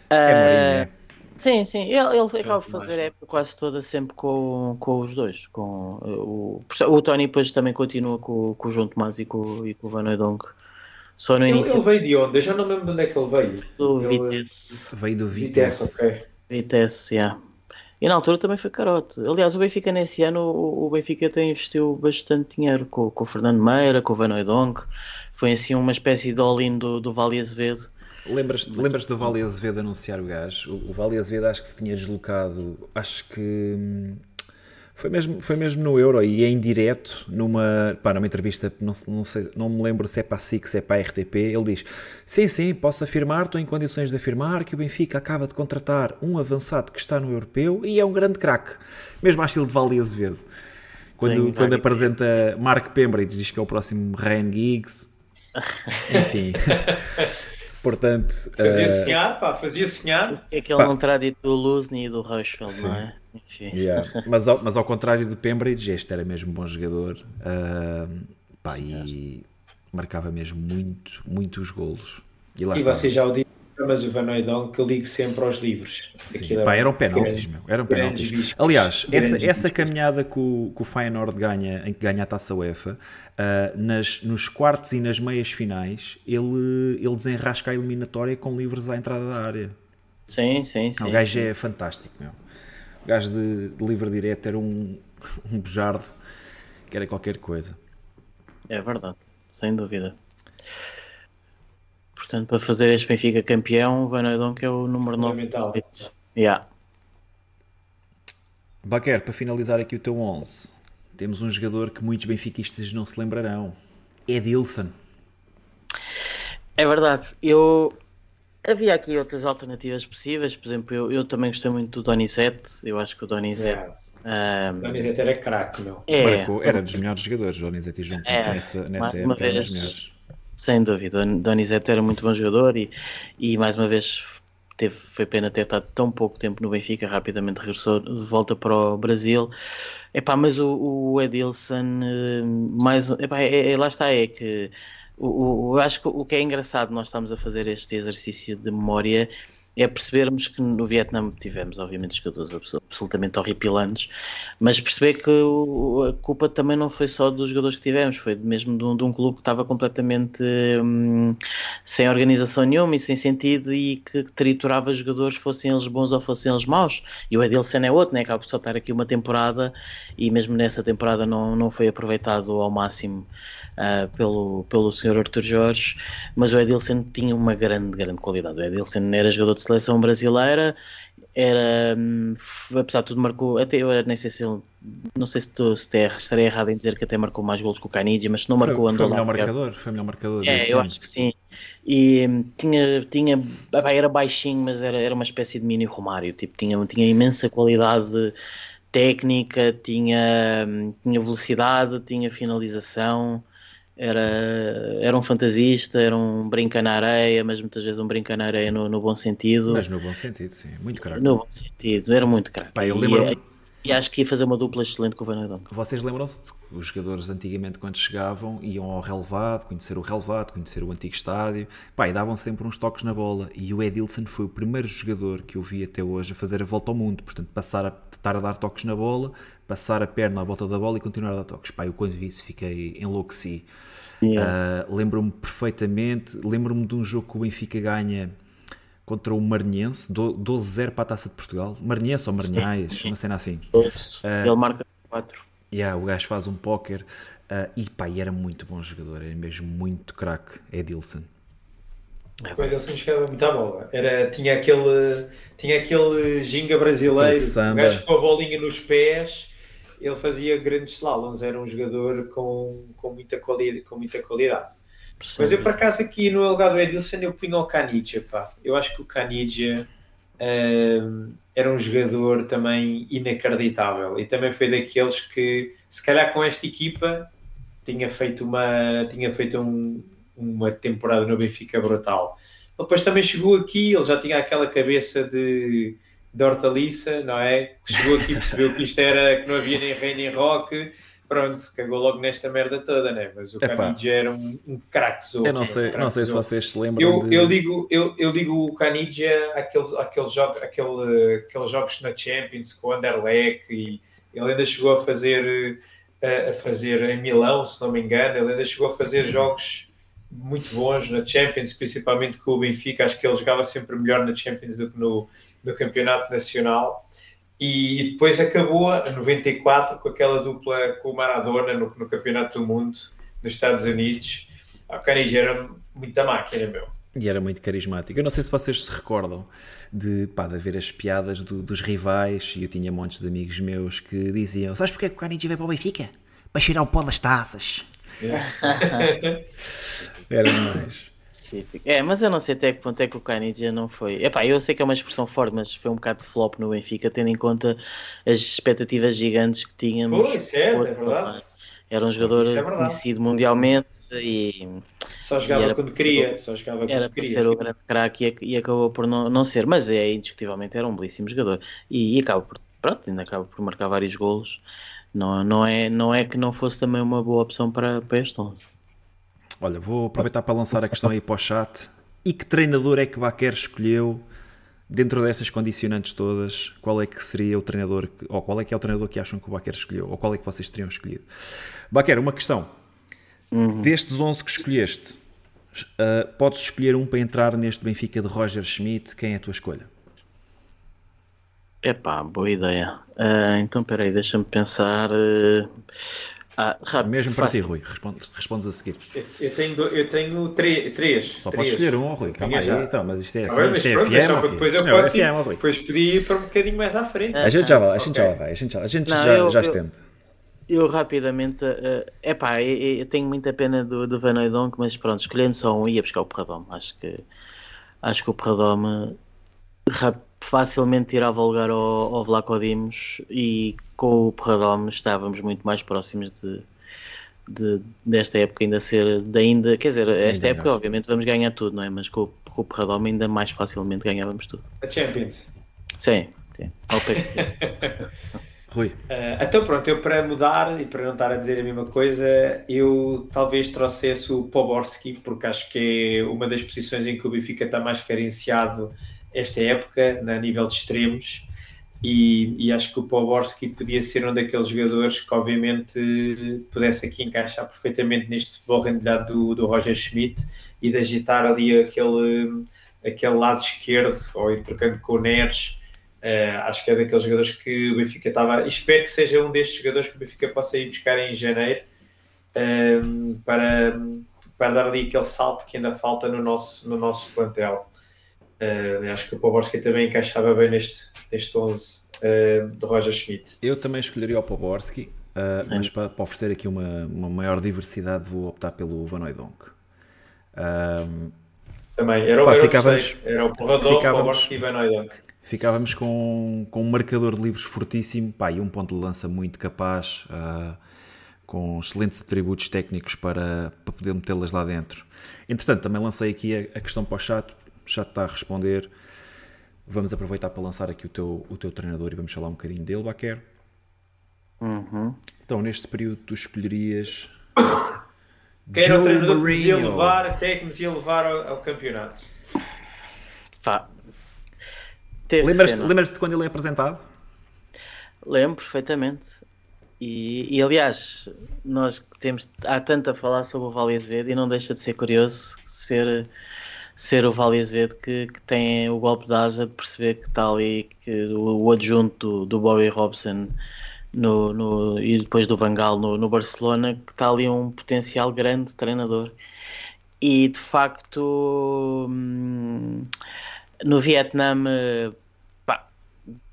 É Mourinho, é? Sim, sim, ele, ele acaba por fazer a época quase toda sempre com, com os dois. Com, o, o Tony depois também continua com, com o João Tomás e com, e com o Van Oudonk. Só no ele, início. Ele veio de onde? Eu já não lembro de onde é que ele veio. Do ele... Vitesse. Veio do Vitesse. Vitesse, ok. Vitesse, yeah. E na altura também foi carote. Aliás, o Benfica nesse ano, o, Benfica até investiu bastante dinheiro com, com o Fernando Meira, com o Van Oudonk. Foi assim uma espécie de all-in do, do Vale Azevedo. Lembras-te lembras do Vale Azevedo anunciar o gás? O, o Vale Azevedo acho que se tinha deslocado, acho que hum, Foi mesmo, foi mesmo no Euro e em direto, numa, pá, numa entrevista, não, não, sei, não me lembro se é para a SIC, se é para a RTP, ele diz: Sim, sim, posso afirmar, estou em condições de afirmar que o Benfica acaba de contratar um avançado que está no europeu e é um grande craque, mesmo a estilo de Valde Azevedo. Quando, sim, quando apresenta Mark Pembridge, diz que é o próximo Ryan Giggs. *laughs* Enfim. Portanto, fazia uh... sonhar, pá, fazia sonhar. É aquele pá. não terá dito do Luzny e do Rushfield, não é? Yeah. *laughs* Mas, ao, mas ao contrário do Pembridge, este era mesmo um bom jogador uh, pá, e marcava mesmo muito, muitos golos. E, lá e você já o disse, mas o Van Oudon que ligue sempre aos livros. Sim, pá, eram penaltis, meu. Eram penaltis. Aliás, essa, essa caminhada que o, que o Feyenoord ganha, em que ganha a taça UEFA, uh, nas, nos quartos e nas meias finais, ele, ele desenrasca a eliminatória com livros à entrada da área. Sim, sim, sim. O gajo sim. é fantástico, meu. O gajo de, de livre direto era um, *laughs* um bujardo que era qualquer coisa. É verdade, sem dúvida. Portanto, para fazer este Benfica campeão, Van Oudon que é o número 9. Yeah. Baquer, para finalizar aqui o teu 11, temos um jogador que muitos benfiquistas não se lembrarão. Edilson. É verdade. Eu Havia aqui outras alternativas possíveis, por exemplo, eu, eu também gostei muito do Donizete, eu acho que o Donizete... É. Um, Donizete era craque, meu. É, Marcou, era dos melhores jogadores, Donizete e Junto, é, nessa, nessa época vez, era dos melhores. Sem dúvida, Donizete era muito bom jogador e, e mais uma vez teve, foi pena ter estado tão pouco tempo no Benfica, rapidamente regressou de volta para o Brasil. Epá, mas o, o Edilson, eh, mais, epá, é, é, lá está, é que o, o, eu acho que o que é engraçado nós estamos a fazer este exercício de memória é percebermos que no Vietnã tivemos, obviamente, jogadores absolutamente horripilantes, mas perceber que a culpa também não foi só dos jogadores que tivemos, foi mesmo de um, de um clube que estava completamente hum, sem organização nenhuma e sem sentido e que, triturava jogadores, fossem eles bons ou fossem eles maus. E o Edilson é outro, né? acaba por só estar aqui uma temporada e mesmo nessa temporada não, não foi aproveitado ao máximo uh, pelo, pelo Sr. Arthur Jorge, mas o Edilson tinha uma grande, grande qualidade. O Edilson era jogador de seleção brasileira, era, um, apesar de tudo, marcou. Até eu nem sei se ele, não sei se, tu, se estarei errado em dizer que até marcou mais gols que o Canidia, mas se não marcou, foi, andou foi lá. Marcador, foi o melhor marcador. É, eu acho que sim. E hum, tinha, tinha, era baixinho, mas era, era uma espécie de mini Romário. Tipo, tinha, tinha imensa qualidade técnica, tinha, hum, tinha velocidade, tinha finalização era, era um fantasista, era um brinca na areia, mas muitas vezes um brinca na areia no, no bom sentido. Mas no bom sentido, sim, muito craque. No bom sentido, era muito craque. eu lembro e, e, acho que ia fazer uma dupla excelente com o Van Vocês lembram-se que os jogadores antigamente, quando chegavam, iam ao relevado, conhecer o relevado, conhecer o antigo estádio, pá, e davam sempre uns toques na bola. E o Edilson foi o primeiro jogador que eu vi até hoje a fazer a volta ao mundo, portanto, passar a estar a dar toques na bola, passar a perna à volta da bola e continuar a dar toques. Pá, eu quando vi isso fiquei enlouqueci. Yeah. Uh, lembro-me perfeitamente, lembro-me de um jogo que o Benfica ganha contra o Marinhense, 12-0 para a Taça de Portugal. Marinhense ou Marinhais, uma cena assim. Uh, Ele marca 4. Yeah, o gajo faz um póquer uh, e pá, e era muito bom jogador, era mesmo muito craque, Edilson. É o Edilson jogava muito à bola. Era, tinha, aquele, tinha aquele ginga brasileiro, o gajo com a bolinha nos pés ele fazia grandes slaloms, era um jogador com, com, muita, quali com muita qualidade. Sim. Mas eu, por acaso, aqui no lugar do Edilson, eu punho o Canidia, pá. Eu acho que o Canidia um, era um jogador também inacreditável e também foi daqueles que, se calhar com esta equipa, tinha feito uma, tinha feito um, uma temporada no Benfica brutal. Depois também chegou aqui, ele já tinha aquela cabeça de de hortaliça, não é? Chegou aqui e percebeu que isto era, que não havia nem rei nem rock, pronto, cagou logo nesta merda toda, né? Mas o Canidia era um, um craque Eu não sei, um não sei se vocês se lembram eu, de... eu digo Eu, eu digo o Canidia aquele, aquele, jogo, aquele, aqueles jogos na Champions com o Anderlecht e ele ainda chegou a fazer a, a fazer em Milão, se não me engano, ele ainda chegou a fazer jogos muito bons na Champions, principalmente com o Benfica, acho que ele jogava sempre melhor na Champions do que no, no Campeonato Nacional. E depois acabou a 94 com aquela dupla com o Maradona no, no Campeonato do Mundo nos Estados Unidos. A Canija era muita máquina, meu. E era muito carismático. Eu não sei se vocês se recordam de, pá, de haver as piadas do, dos rivais, e eu tinha montes de amigos meus que diziam: Sabes porque é que o Carnici veio para o Benfica? Para cheirar o pó das taças. *laughs* era mais. *laughs* É, mas eu não sei até que ponto é que o Canidja não foi. Epá, eu sei que é uma expressão forte, mas foi um bocado de flop no Benfica, tendo em conta as expectativas gigantes que tínhamos. Pois, certo, é verdade. Era um jogador é conhecido mundialmente e. Só jogava e quando queria, só jogava quando era queria. para ser o grande craque e, e, acabou por não, não ser, mas é indiscutivelmente era um belíssimo jogador e, e acaba por, pronto, ainda acaba por marcar vários golos. Não, não, é, não é que não fosse também uma boa opção para, para este 11. Olha, vou aproveitar para lançar a questão aí para o chat. E que treinador é que Baquer escolheu dentro dessas condicionantes todas? Qual é que seria o treinador, que, ou qual é que é o treinador que acham que o Baquer escolheu? Ou qual é que vocês teriam escolhido? Baquer, uma questão. Uhum. Destes 11 que escolheste, uh, podes escolher um para entrar neste Benfica de Roger Schmidt. Quem é a tua escolha? Epá, boa ideia. Uh, então, peraí, deixa-me pensar. Uh, ah, rápido, Mesmo para fácil. ti, Rui, responde, respondes a seguir. Eu tenho, eu tenho três. Só três. podes escolher um, Rui. Calma aí, então, mas isto é, assim, isto é FM. Depois eu posso, é FM, Rui. Depois pedi para um bocadinho mais à frente. A gente já vai, a gente okay. já vai, a gente já, a gente Não, já, eu, já estende. Eu, eu rapidamente, uh, epá, eu, eu tenho muita pena do, do Van Oudonk, mas pronto, escolhendo só um, ia buscar o Perradome. Acho que, acho que o Perradome facilmente tirava o lugar ao, ao Vlaco Dimos e com o Perradome estávamos muito mais próximos de, de, desta época ainda ser, de ainda, quer dizer, esta ainda época acho. obviamente vamos ganhar tudo, não é? Mas com, com o Perradome ainda mais facilmente ganhávamos tudo. A Champions. Sim, sim. *laughs* Rui. Uh, então pronto, eu para mudar e para não estar a dizer a mesma coisa, eu talvez trouxesse o Poborski, porque acho que é uma das posições em que o Benfica está mais carenciado esta época, a nível de extremos, e, e, acho que o Poborski podia ser um daqueles jogadores que obviamente pudesse aqui encaixar perfeitamente neste futebol rendilhado do, do Roger Schmidt e de agitar ali aquele, aquele lado esquerdo, ou ir trocando com o Neres, uh, acho que é daqueles jogadores que o Benfica estava, espero que seja um destes jogadores que o Benfica possa ir buscar em janeiro, uh, para, para dar ali aquele salto que ainda falta no nosso, no nosso plantel. Uh, acho que o Poborski também encaixava bem neste, neste 11 uh, de Roger Schmidt. Eu também escolheria o Poborski, uh, mas para, para, oferecer aqui uma, uma maior diversidade vou optar pelo Van Oudonk. também, era, pá, era, ficávamos, era o Porrador, Poborski e Van Oudonk. Ficávamos com, com um marcador de livros fortíssimo pá, e um ponto de lança muito capaz, com excelentes atributos técnicos para, para poder metê-las lá dentro. Entretanto, também lancei aqui a, a questão para o chat já está a responder. Vamos aproveitar para lançar aqui o teu, o teu treinador e vamos falar um bocadinho dele, Baquer. Uhum. Então, neste período, tu escolherias. *coughs* Quem era o treinador que nos ia levar, quem é que nos ia levar ao, ao campeonato? Pá. Lembras-te lembras de quando ele é apresentado? Lembro perfeitamente. E, e, aliás, nós temos há tanto a falar sobre o Vale Azevedo e não deixa de ser curioso ser ser o Vale Azevedo que, que tem o golpe de asa de perceber que está ali que o, o adjunto do, do Bobby Robson no, no, e depois do Vangal no, no Barcelona, que está ali um potencial grande treinador. E de facto, hum, no Vietnã, pá,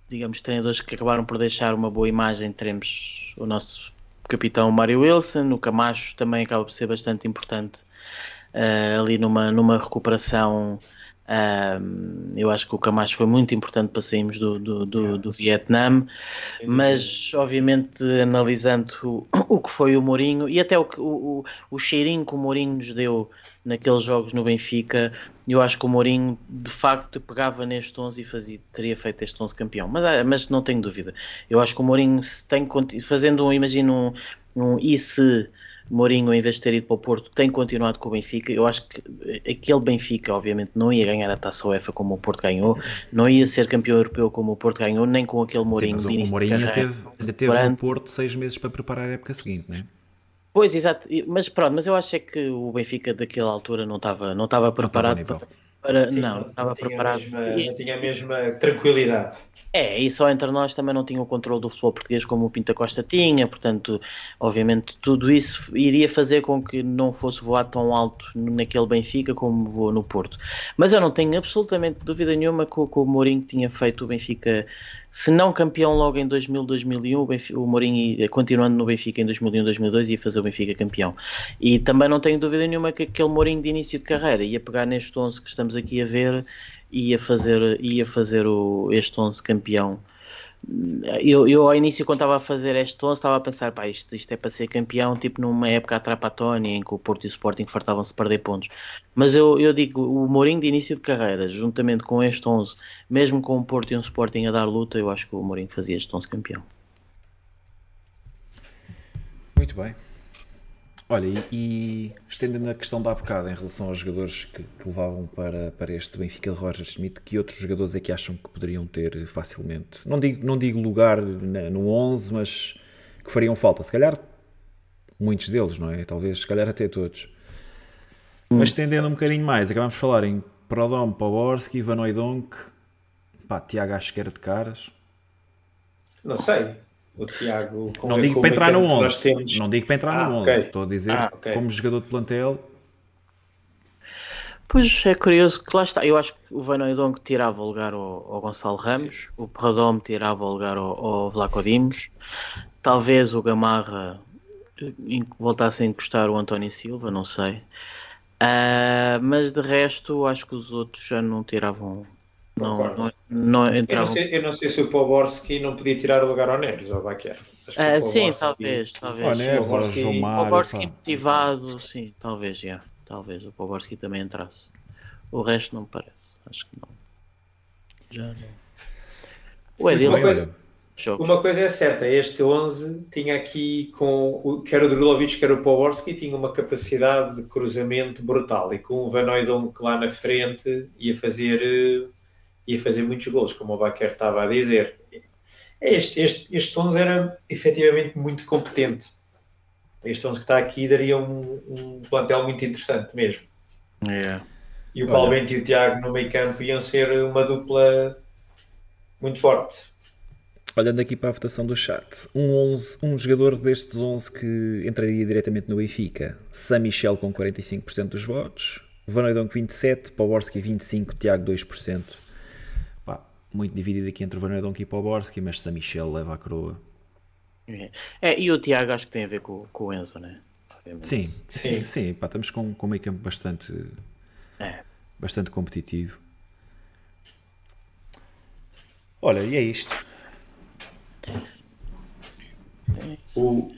digamos, treinadores que acabaram por deixar uma boa imagem, teremos o nosso capitão Mário Wilson, o Camacho também acaba por ser bastante importante uh, ali numa, numa recuperação. Uh, eu acho que o Camacho foi muito importante para sairmos do, do, do, do Vietnã, mas obviamente analisando o, o que foi o Mourinho e até o, o, o cheirinho que o Mourinho nos deu naqueles jogos no Benfica, eu acho que o Mourinho de facto pegava neste 11 e fazia, teria feito este 11 campeão, mas, ah, mas não tenho dúvida. Eu acho que o Mourinho se tem fazendo, imagino um, um e se Mourinho, em vez de ter ido para o Porto, tem continuado com o Benfica. Eu acho que aquele Benfica, obviamente, não ia ganhar a taça UEFA como o Porto ganhou, não ia ser campeão europeu como o Porto ganhou, nem com aquele Mourinho. Sim, mas o, o Mourinho ainda teve, ainda teve no Porto seis meses para preparar a época seguinte, não é? Pois, exato, mas pronto, mas eu acho é que o Benfica daquela altura não estava, não estava preparado. Não estava Para, Sim, não, estava preparado. Mesma, não tinha a mesma tranquilidade. É, e só entre nós também não tinha o controle do futebol português como o Pinta Costa tinha, portanto, obviamente, tudo isso iria fazer com que não fosse voar tão alto naquele Benfica como voou no Porto. Mas eu não tenho absolutamente dúvida nenhuma que, que o Mourinho tinha feito o Benfica, se não campeão logo em 2000, 2001, o, Benfica, o Mourinho, continuando no Benfica em 2001, 2002, ia fazer o Benfica campeão. E também não tenho dúvida nenhuma que aquele Mourinho de início de carreira ia pegar neste 11 que estamos aqui a ver ia fazer, ia fazer o, este 11 campeão. Eu, eu ao início, quando estava a fazer este 11, estava a pensar: pá, isto, isto é para ser campeão, tipo numa época Trapatoni, em que o Porto e o Sporting fartavam-se perder pontos. Mas eu, eu digo: o Mourinho de início de carreira, juntamente com este 11, mesmo com o Porto e o Sporting a dar luta, eu acho que o Mourinho fazia este 11 campeão. Muito bem. Olha, e, e estendendo a questão da bocado em relação aos jogadores que, que, levavam para, para este Benfica de Roger Schmidt, que outros jogadores é que acham que poderiam ter facilmente? Não digo, não digo lugar na, no 11, mas que fariam falta. Se calhar muitos deles, não é? Talvez, se calhar até todos. Hum. Mas estendendo um bocadinho mais, acabamos de falar em Prodom, Poborski, Van Oydonk, pá, Tiago acho que era de caras. Não sei o Tiago. Não digo para entrar no 11. Temos... Não digo para entrar ah, no 11. Okay. Estou a dizer ah, okay. como jogador de plantel. Pois é curioso que lá está. Eu acho que o Van Oydonk tirava o lugar ao, ao Gonçalo Ramos, Sim. o Perradome tirava o lugar ao, ao Vlaco Dimos, talvez o Gamarra voltasse a encostar o António Silva, não sei. Uh, mas de resto, acho que os outros já não tiravam não, não, não eu, não sei, eu não sei se o Poborski não podia tirar o lugar ao Neres ou ao Baquer. Uh, sim, talvez, talvez. O Neres, Poborski motivado, sim, talvez, já. Talvez o Poborski também entrasse. O resto não me parece. Acho que não. Já não. O Edil. Uma coisa, uma coisa é certa, este 11 tinha aqui com o, quer o Drulovic, quer o Poborski, tinha uma capacidade de cruzamento brutal e com o Van Oydonk lá na frente ia fazer ia fazer muitos gols, como o Baquer estava a dizer. Este, este, este 11 era efetivamente muito competente. Este 11 que está aqui daria um, um plantel muito interessante mesmo. Yeah. E o Paulo Bento e o Tiago no meio campo iam ser uma dupla muito forte. Olhando aqui para a votação do chat, um, 11, um jogador destes 11 que entraria diretamente no Benfica, Sam Michel com 45% dos votos, Van Oudonk 27%, Poborski 25%, Tiago 2% muito dividido aqui entre Vanedonk e Poborski, mas Sam Michel leva a coroa. É. é, e o Tiago acho que tem a ver com, com o Enzo, né? Sim, sim, sim, sim pá, estamos com, com um meio campo bastante, é. bastante competitivo. Olha, e é isto. É o...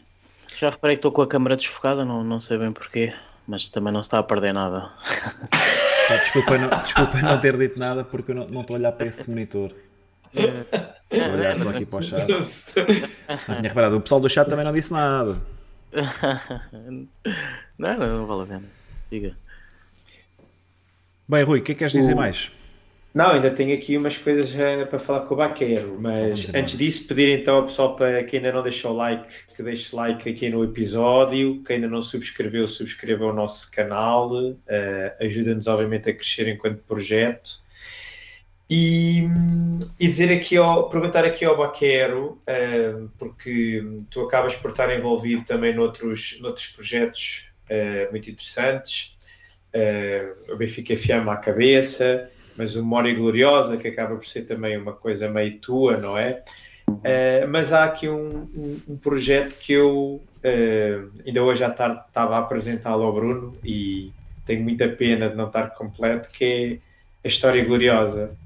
Já reparei que estou com a câmera desfocada, não, não sei bem porquê, mas também não se está a perder nada. *laughs* Pá, desculpa, não, desculpa não ter dito nada porque eu não, não estou a olhar para esse monitor. Estou a olhar só aqui para o chat. Não tinha reparado, o pessoal do chat também não disse nada. Não, não, não vale a pena. Siga. Bem, Rui, o que é que queres dizer o... mais? Não, ainda tenho aqui umas coisas uh, para falar com o Baqueiro, mas antes disso pedir então ao pessoal para quem ainda não deixou o like, que deixe like aqui no episódio, quem ainda não subscreveu, subscreva o nosso canal, uh, ajuda-nos obviamente a crescer enquanto projeto. E, e, dizer aqui ao, perguntar aqui ao Baquero, uh, porque tu acabas por estar envolvido também noutros, noutros projetos muito interessantes, o Benfica FM à cabeça, mas o Memória Gloriosa, que acaba por ser também uma coisa meio tua, não é? Uh, mas há aqui um, um, um projeto que eu uh, ainda hoje à tarde estava a apresentá-lo ao Bruno e tenho muita pena de não estar completo, que é a História Gloriosa,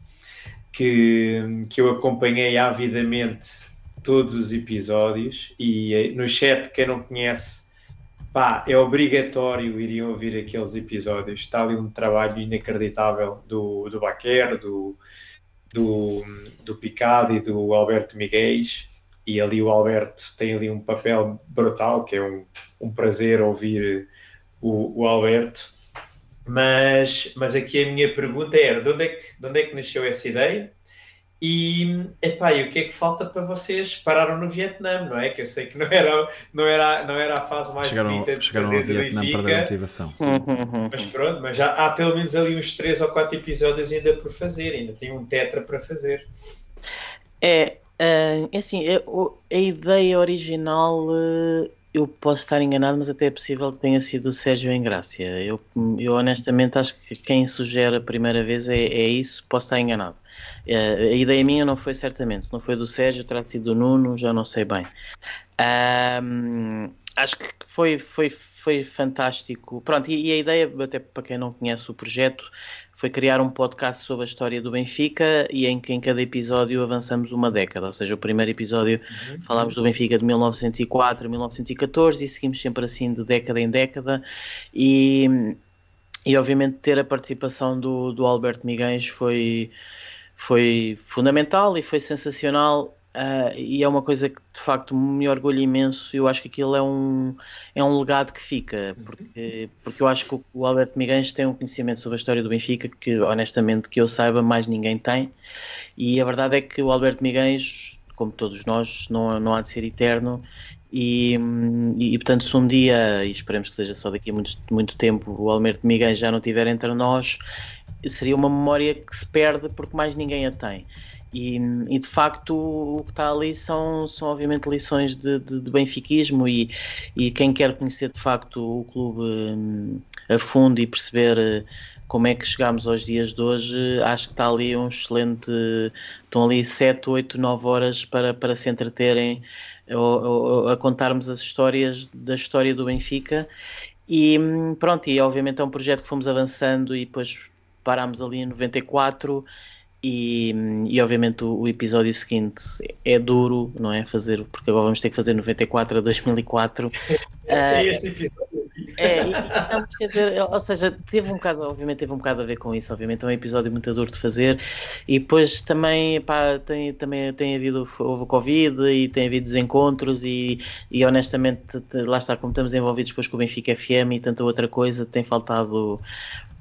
que, que eu acompanhei avidamente todos os episódios e eh, no chat, quem não conhece pá, é obrigatório irem ouvir aqueles episódios. Está ali um trabalho inacreditável do, do Baquer, do, do, do Picado e do Alberto Miguel. E ali o Alberto tem ali um papel brutal, que é um, um prazer ouvir o, o Alberto. Mas, mas aqui a minha pergunta era: de onde é que, de onde é que nasceu essa ideia? E, epá, e o que é que falta para vocês? Pararam no Vietnã, não é? Que eu sei que não era, não era, não era a fase mais chegaram, bonita de chegaram fazer ao Vietnã para dar motivação. mas pronto, mas já há pelo menos ali uns 3 ou 4 episódios ainda por fazer, ainda tem um tetra para fazer. É, é assim, a ideia original eu posso estar enganado, mas até é possível que tenha sido o Sérgio Engrácia. Eu, eu honestamente acho que quem sugere a primeira vez é, é isso, posso estar enganado. É, a ideia minha não foi certamente, se não foi do Sérgio, terá sido do Nuno, já não sei bem. Um, acho que foi, foi, foi fantástico. Pronto, e, e, a ideia, até para quem não conhece o projeto, foi criar um podcast sobre a história do Benfica e em que em cada episódio avançamos uma década. Ou seja, o primeiro episódio uhum. falámos do Benfica de 1904 a 1914 e seguimos sempre assim de década em década. E, e obviamente ter a participação do, do Alberto Miguens foi, foi fundamental e foi sensacional Uh, e é uma coisa que de facto me orgulha imenso. Eu acho que aquilo é um, é um legado que fica, porque, porque eu acho que o Alberto Miguens tem um conhecimento sobre a história do Benfica que, honestamente, que eu saiba, mais ninguém tem. E a verdade é que o Alberto Miguens, como todos nós, não, não há de ser eterno. E, e, e, portanto, se um dia, e esperemos que seja só daqui a muito, muito tempo, o Alberto Miguens já não estiver entre nós, seria uma memória que se perde porque mais ninguém a tem. E, e, de facto o que está ali são, são obviamente lições de, de, de benfiquismo e, e quem quer conhecer de facto o clube hum, a fundo e perceber eh, como é que chegámos aos dias de hoje, acho que está ali um excelente. Estão ali 7, 8, 9 horas para, para se entreterem a, a contarmos as histórias da história do Benfica. E hum, pronto, e obviamente é um projeto que fomos avançando e depois parámos ali em 94 e, e obviamente o, o, episódio seguinte é duro, não é? Fazer, porque agora vamos ter que fazer 94 a 2004. É este episódio. É, e, não, quer dizer, ou seja, teve um bocado, obviamente teve um bocado a ver com isso, obviamente é um episódio muito duro de fazer e depois também, pá, tem, também tem havido, houve Covid e tem havido desencontros e, e honestamente, lá está, como estamos envolvidos depois com o Benfica FM e tanta outra coisa, tem faltado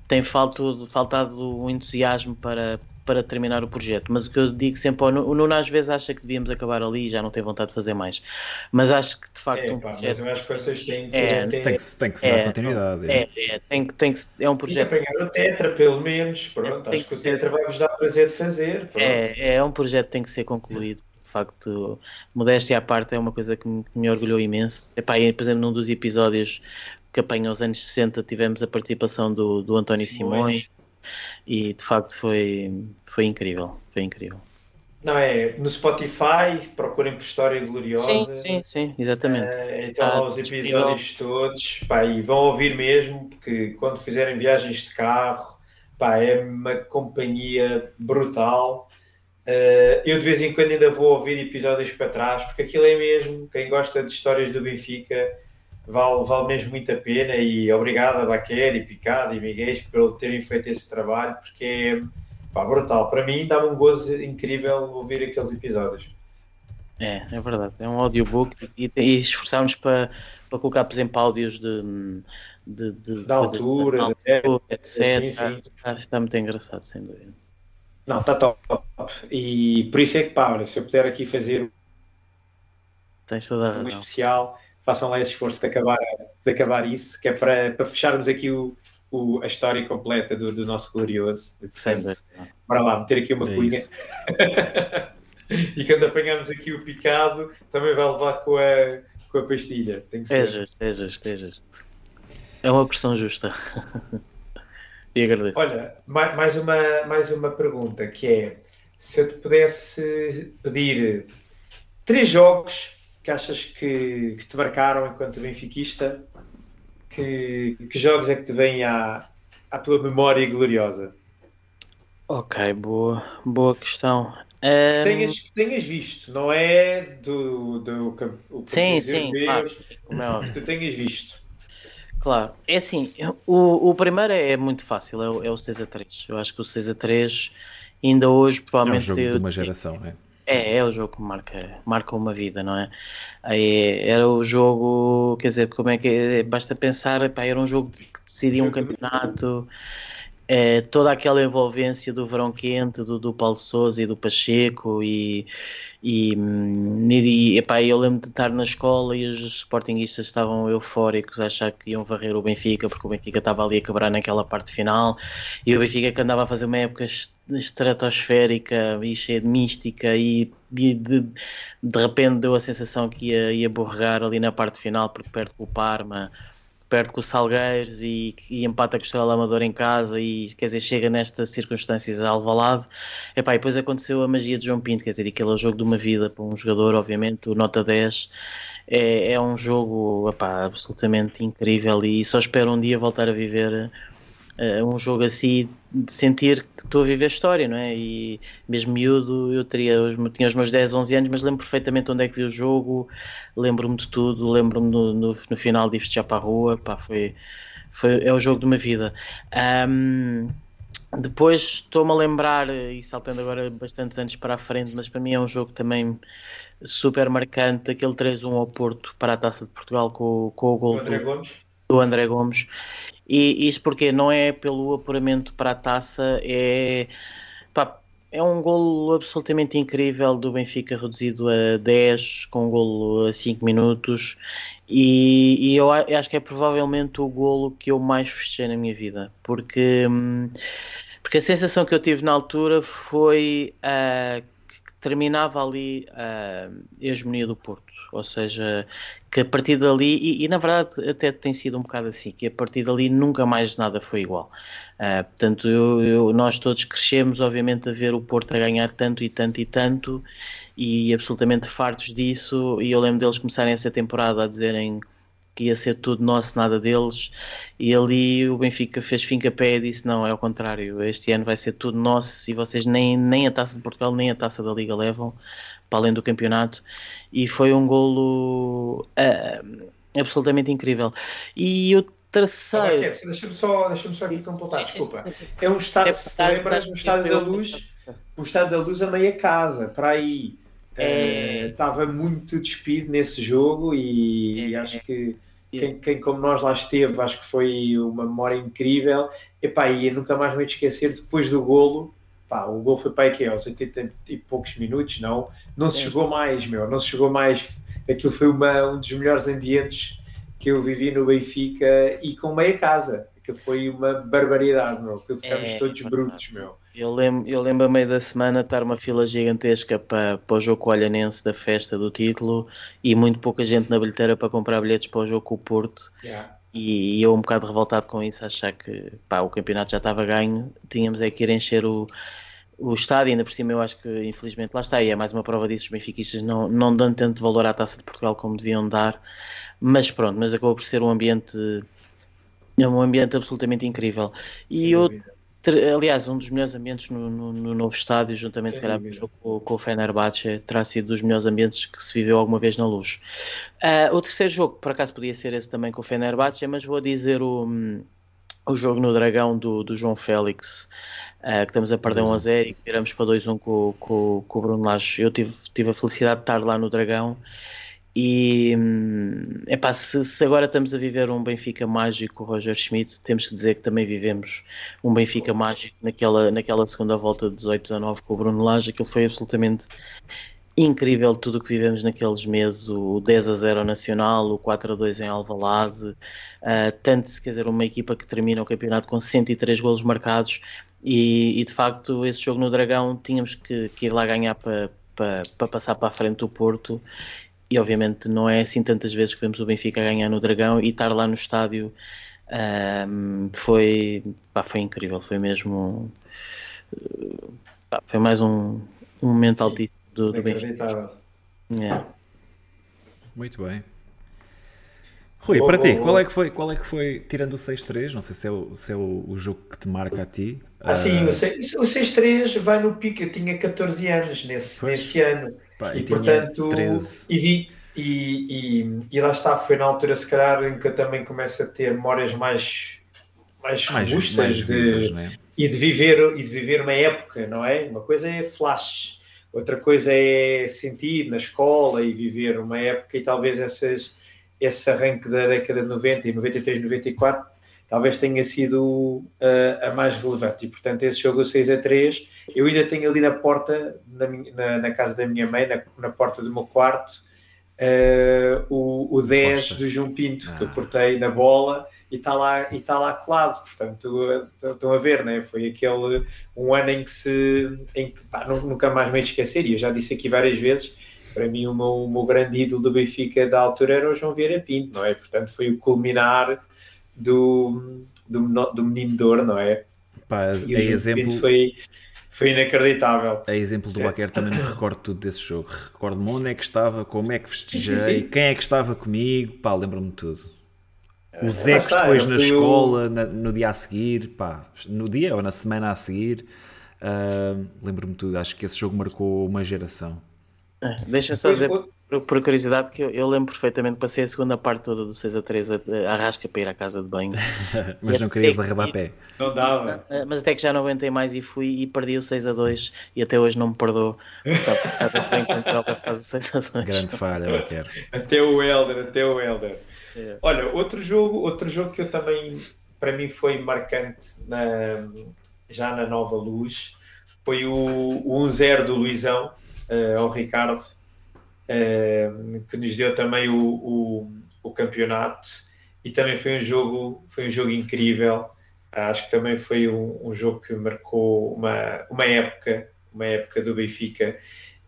tem faltado, faltado o entusiasmo para, para terminar o projeto. Mas o que eu digo sempre, o Nuno às vezes acha que devíamos acabar ali e já não tem vontade de fazer mais. Mas acho que de facto é, um pá, projeto... Mas eu acho que vocês têm que... É, tem, que, tem que se dar é, continuidade. É, é, tem, tem que, é um projeto... E apanhar o Tetra, pelo menos. Pronto, acho que, que o Tetra vai-vos dar prazer de fazer. É, é um projeto que tem que ser concluído. De facto, modéstia à parte é uma coisa que me, que me orgulhou imenso. Epá, e, por exemplo, num dos episódios que apanha os anos 60 tivemos a participação do, do António Simões. Simões e de facto foi, foi incrível, foi incrível. Não, é no Spotify, procurem por História Gloriosa. Sim, sim, sim, exatamente. Uh, então lá os episódios disponível. todos, pá, e vão ouvir mesmo, porque quando fizerem viagens de carro, pá, é uma companhia brutal. Uh, eu de vez em quando ainda vou ouvir episódios para trás, porque aquilo é mesmo, quem gosta de histórias do Benfica, vale, vale mesmo muito a pena e obrigado a Baquer e Picado e Miguel por terem feito esse trabalho porque é pá, brutal. Para mim dá-me um gozo incrível ouvir aqueles episódios. É, é verdade. É um audiobook e, e esforçámos para, para colocar, por exemplo, áudios de, de, de da altura, de, altura etc. Sim, sim. Está, está muito engraçado, sem dúvida. Não, está top. E por isso é que, pá, se eu puder aqui fazer Tens toda a razão. um especial, façam lá esse esforço de acabar, de acabar isso, que é para, para fecharmos aqui o, o, a história completa do, do nosso glorioso. Portanto, bora lá, meter aqui uma é cunha. *laughs* e quando apanharmos aqui o picado, também vai levar com a, com a pastilha. Tem que é ser. É justo, é justo, é justo. É uma pressão justa. *laughs* e agradeço. Olha, mais uma, mais uma pergunta que é se eu te pudesse pedir três jogos que achas que, que te marcaram enquanto benfiquista? Que, que jogos é que te vêm à, à tua memória gloriosa? Ok, boa, boa questão. Que, tenhas, que tenhas visto, não é do, do, do o sim, sim, claro, que tu tenhas visto. Claro, é assim, o, o primeiro é muito fácil, é o, é o 6 a 3. Eu acho que o 6 a 3 ainda hoje provavelmente. É um jogo de uma geração, é? É, é o jogo que marca, marca uma vida, não é? Era o jogo, quer dizer, como é que é? Basta pensar, pá, era um jogo que decidia um campeonato é, toda aquela envolvência do verão quente, do, do Paulo Souza e do Pacheco e, e, e epá, eu lembro de estar na escola e os sportinguistas estavam eufóricos a achar que iam varrer o Benfica porque o Benfica estava ali a quebrar naquela parte final. E o Benfica que andava a fazer uma época estratosférica e cheia de mística e, e de, de repente deu a sensação que ia, ia borregar ali na parte final porque perto com o Parma perde com o Salgueiros e, e empata com o Estrela Amador em casa e quer dizer, chega nestas circunstâncias a Alvalade. Epá, e depois aconteceu a magia de João Pinto, quer dizer, aquele é o jogo de uma vida para um jogador, obviamente, o Nota 10 é, é um jogo epá, absolutamente incrível e só espero um dia voltar a viver uh, um jogo assim, de sentir que estou a viver a história, não é? E mesmo miúdo, eu teria, tinha os meus 10, 11 anos, mas lembro perfeitamente onde é que vi o jogo, lembro-me de tudo, lembro-me no, no, no, final de já para a rua, pá, foi, foi, é o jogo de uma vida. Um, depois estou-me a lembrar, e saltando agora bastantes anos para a frente, mas para mim é um jogo também super marcante, aquele 3-1 ao Porto para a Taça de Portugal com, com o gol do André Gomes. Do André Gomes. E isso porque não é pelo apuramento para a taça, é, pá, é um golo absolutamente incrível do Benfica reduzido a 10, com um golo a 5 minutos. E, e eu acho que é provavelmente o golo que eu mais fechei na minha vida, porque, hum, porque a sensação que eu tive na altura foi uh, que terminava ali uh, a hegemonia do Porto ou seja, que a partir dali, e, e, na verdade até tem sido um bocado assim, que a partir dali nunca mais nada foi igual. Uh, portanto, eu, eu, nós todos crescemos, obviamente, a ver o Porto a ganhar tanto e tanto e tanto, e absolutamente fartos disso, e eu lembro deles começarem essa temporada a dizerem que ia ser tudo nosso, nada deles, e ali o Benfica fez finca pé e disse, não, é o contrário, este ano vai ser tudo nosso, e vocês nem, nem a Taça de Portugal, nem a Taça da Liga levam, para além do campeonato, e foi um golo uh, absolutamente incrível. E o terceiro. Ah, deixa-me só, deixa só aqui completar, desculpa. Sim, sim, sim. É um estado, se lembras, um estádio da luz, um estádio da luz a meia casa, para aí. É... Estava muito despido nesse jogo e, é, e acho que quem, quem, como nós lá esteve, acho que foi uma memória incrível. Epá, e nunca mais me esquecer, depois do golo, pá, o gol foi para aqui aos 80 e poucos minutos, não, não se chegou mais, meu, não se chegou mais. Aquilo foi uma, um dos melhores ambientes que eu vivi no Benfica e com meia casa, que foi uma barbaridade, meu, que ficamos é, todos é brutos, meu. Eu lembro, eu lembro a meio da semana estar uma fila gigantesca para, para o jogo com o Olhanense da festa do título e muito pouca gente na bilheteira para comprar bilhetes para o jogo com o Porto. Yeah. E, e eu um bocado revoltado com isso, achar que pá, o campeonato já estava ganho, tínhamos é que ir encher o, o estádio, ainda por cima eu acho que infelizmente lá está, e é mais uma prova disso, os benfiquistas não, não dão tanto valor à Taça de Portugal como deviam dar, mas pronto, mas acabou por ser um ambiente um ambiente absolutamente incrível. E eu, aliás, um dos melhores ambientes no, no, no novo estádio, juntamente se calhar com, com o Fenerbahçe, terá sido dos melhores ambientes que se viveu alguma vez na luz. Uh, o terceiro jogo, por acaso podia ser esse também com o Fenerbahçe, mas vou dizer o, o jogo no Dragão do, do João Félix, uh, que estamos a perder 1 a 0 e viramos para 2-1 com, com, com o Bruno Lage. Eu tive, tive a felicidade de estar lá no Dragão e epá, se, se agora estamos a viver um Benfica mágico Roger Schmidt, temos que dizer que também vivemos um Benfica mágico naquela, naquela segunda volta de 18-19 com o Bruno Lage. Aquilo foi absolutamente incrível tudo o que vivemos naqueles meses, o 10 a 0 Nacional, o 4 a 2 em Alvalade, uh, tanto, quer dizer, uma equipa que termina o campeonato com 103 golos marcados e, e de facto esse jogo no Dragão tínhamos que, que ir lá ganhar para, para passar para a frente do Porto e obviamente não é assim tantas vezes que vemos o Benfica ganhar no Dragão e estar lá no estádio um, foi, pá, foi incrível, foi mesmo pá, foi mais um, um momento altíssimo do, do Benfica. É. Muito bem. Rui, para ti, qual é que foi, qual é que foi tirando o 6-3, não sei se é, o, se é o, o, jogo que te marca a ti. Ah, sim, uh... o 6-3 vai no pico, eu tinha 14 anos nesse, nesse ano. Pá, e portanto, 13... e, vi, e, e, e, lá está, foi na altura se calhar em que eu também começo a ter memórias mais mais, mais robustas de, vivas, né? e de viver e de viver uma época, não é? Uma coisa é flash, outra coisa é sentir na escola e viver uma época e talvez essas, esse arranque da década de 90 e 93, 94 talvez tenha sido uh, a mais relevante. E portanto, esse jogo 6 a 3, eu ainda tenho ali na porta, na, na, na casa da minha mãe, na, na porta do meu quarto, uh, o, o 10 Poxa. do João Pinto, ah. que eu ah. cortei na bola e está lá, e está lá colado. Portanto, estão a ver, né? foi aquele um ano em que se em que, pá, nunca mais me esquecer, e eu já disse aqui várias vezes. Para mim, o meu, o meu grande ídolo do Benfica da altura era o João Vieira Pinto, não é? Portanto, foi o culminar do, do, do menino Dor, não é? Pá, e é exemplo... foi, foi inacreditável. É exemplo do Baquer, também me recordo tudo desse jogo. Recordo-me onde é que estava, como é que festejei, *laughs* quem é que estava comigo, pá, lembro-me de tudo. Os ecos depois na escola, na, no dia a seguir, pá, no dia ou na semana a seguir, uh, lembro-me tudo. Acho que esse jogo marcou uma geração. É, Deixa-me só dizer, por curiosidade, que eu, eu, lembro perfeitamente, passei a segunda parte toda do 6 a 3 a, a rasca para ir à casa de banho. *laughs* mas não querias arredar pé. Não dava. Ah, mas até que já não aguentei mais e fui e perdi o 6 a 2 e até hoje não me perdoou. *laughs* Grande falha, quero. Até o Helder, até o Helder. É. Olha, outro jogo, outro jogo que eu também, para mim, foi marcante na, já na Nova Luz foi o, o 1-0 do Luizão uh, ao Ricardo que nos deu também o, o, o, campeonato. E também foi um jogo foi um jogo incrível. Acho que também foi um, um, jogo que marcou uma, uma época uma época do Benfica.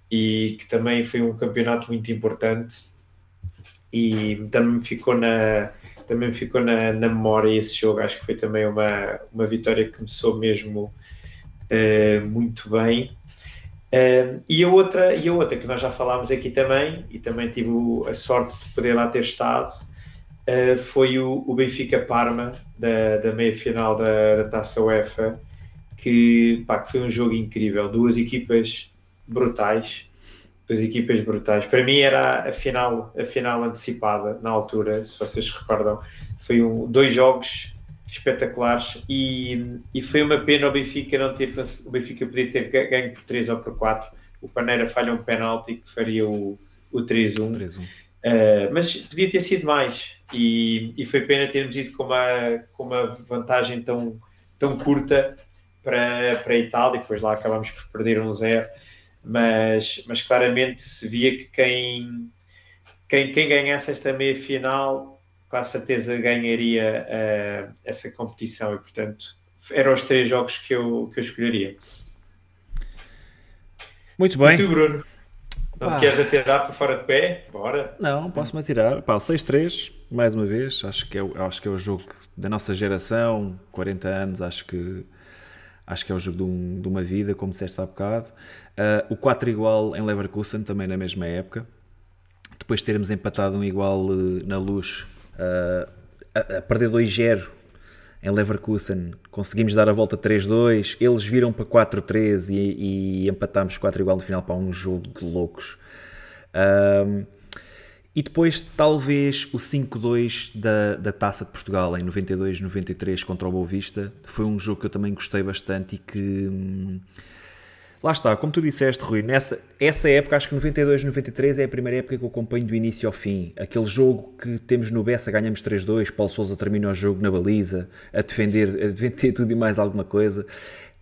E que também foi um campeonato muito importante. E também ficou na também ficou na, na memória esse jogo. Acho que foi também uma, uma vitória que começou mesmo uh, muito bem Uh, e, a outra, e a outra que nós já falámos aqui também, e também tive a sorte de poder lá ter estado, uh, foi o, o Benfica Parma, da, da meia final da, da Taça UEFA, que, pá, que foi um jogo incrível. Duas equipas brutais, duas equipas brutais. Para mim era a final, a final antecipada na altura, se vocês recordam. Foi um, dois jogos espetaculares e, e foi uma pena o Benfica não ter o Benfica podia ter ganho por 3 ou por 4 o Paneira falha um penalti que faria o, o 3-1 uh, mas podia ter sido mais e, e foi pena termos ido com uma, com uma vantagem tão, tão curta para, para a Itália, depois lá acabámos por perder um zero. Mas, mas claramente se via que quem, quem, quem ganhasse esta meia com certeza ganharia uh, essa competição e, portanto, eram os três jogos que eu, que eu escolheria. Muito bem. E tu, Bruno? Não te queres atirar para fora de pé? Bora. Não, posso-me atirar. Pá, o 6-3, mais uma vez, acho que, é, acho que é o jogo da nossa geração, 40 anos, acho que acho que é o jogo de, um, de uma vida, como disseste há bocado. Uh, o 4 igual em Leverkusen, também na mesma época. Depois termos empatado um igual uh, na luz uh, a, a perder 2-0 em Leverkusen, conseguimos dar a volta 3-2, eles viram para 4-3 e, e empatámos 4 igual no final para um jogo de loucos. Um, e depois, talvez, o 5-2 da, da Taça de Portugal em 92-93 contra o Boa Vista. Foi um jogo que eu também gostei bastante e que. Hum, Lá está, como tu disseste, Rui, nessa essa época, acho que 92, 93 é a primeira época que eu acompanho do início ao fim. Aquele jogo que temos no Bessa, ganhamos 3-2, Paulo Souza termina o jogo na baliza, a defender, a defender tudo e mais alguma coisa.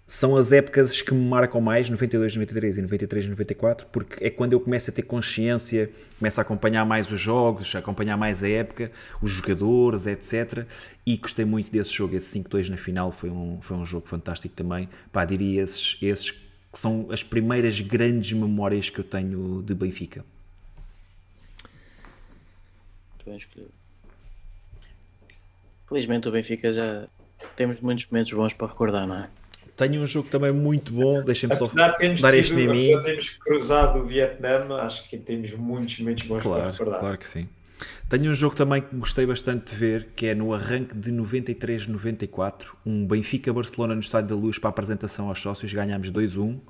São as épocas que me marcam mais, 92, 93 e 93, 94, porque é quando eu começo a ter consciência, começo a acompanhar mais os jogos, a acompanhar mais a época, os jogadores, etc. E gostei muito desse jogo, esse 5-2 na final foi um, foi um jogo fantástico também. Pá, diria esses, esses que são as primeiras grandes memórias que eu tenho de Benfica. Felizmente o Benfica já temos muitos momentos bons para recordar, não é? Tenho um jogo também muito bom, deixem-me só dar este mim. Temos cruzado o Vietnã, acho que temos muitos momentos bons claro, para recordar. Claro que sim. Tenho um jogo também que gostei bastante de ver, que é no arranque de 93-94, um Benfica-Barcelona no Estádio da Luz para a apresentação aos sócios, ganhámos 2-1. Uh,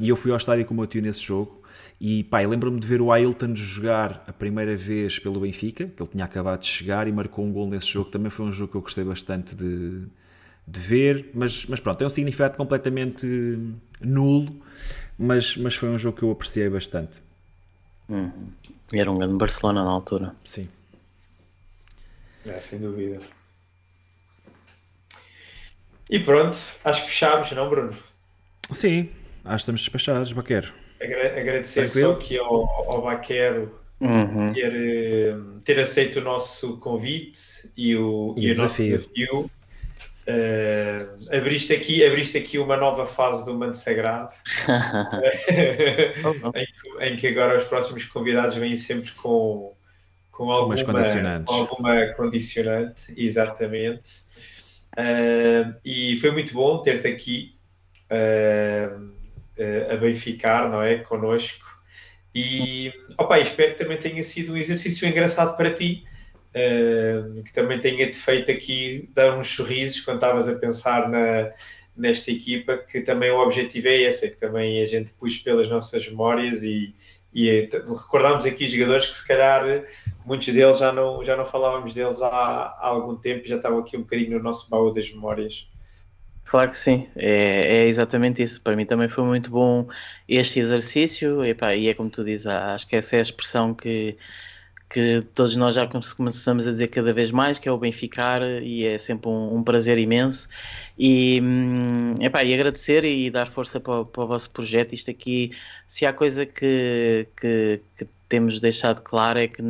e eu fui ao estádio com o meu tio nesse jogo. E pá, lembro-me de ver o Ailton jogar a primeira vez pelo Benfica, que ele tinha acabado de chegar e marcou um gol nesse jogo. Também foi um jogo que eu gostei bastante de, de ver, mas, mas pronto, tem um significado completamente nulo, mas, mas foi um jogo que eu apreciei bastante. Uhum. Era um grande Barcelona na altura. Sim. É, sem dúvida. E pronto, acho que fechámos, não, Bruno? Sim, acho que estamos despachados, Baquero. Agradecer Tranquilo? só aqui ao, ao Baquero uhum. ter, eh, ter aceito o nosso convite e o, e, e o desafio. nosso desafio. Uh, abriste, aqui, abriste aqui uma nova fase do Manto Sagrado *laughs* em, que, em, que, agora os próximos convidados vêm sempre com, com alguma, com alguma condicionante, exatamente. Uh, e foi muito bom ter-te aqui uh, a benficar, não é? Connosco. E opa, espero que também tenha sido um exercício engraçado para ti, que também tenha-te feito aqui dar uns sorrisos quando estavas a pensar na, nesta equipa, que também o objetivo é esse, é que também a gente puxe pelas nossas memórias e, e recordámos aqui jogadores que se calhar muitos deles já não, já não falávamos deles há, há algum tempo, já estavam aqui um bocadinho no nosso baú das memórias. Claro que sim, é, é, exatamente isso. Para mim também foi muito bom este exercício, e, pá, e é como tu dizes, acho que essa é a expressão que, que todos nós já começamos a dizer cada vez mais, que é o bem ficar, e é sempre um, um prazer imenso. E, hum, epá, e agradecer e dar força para, para, o vosso projeto. Isto aqui, se há coisa que, que, que temos deixado claro é que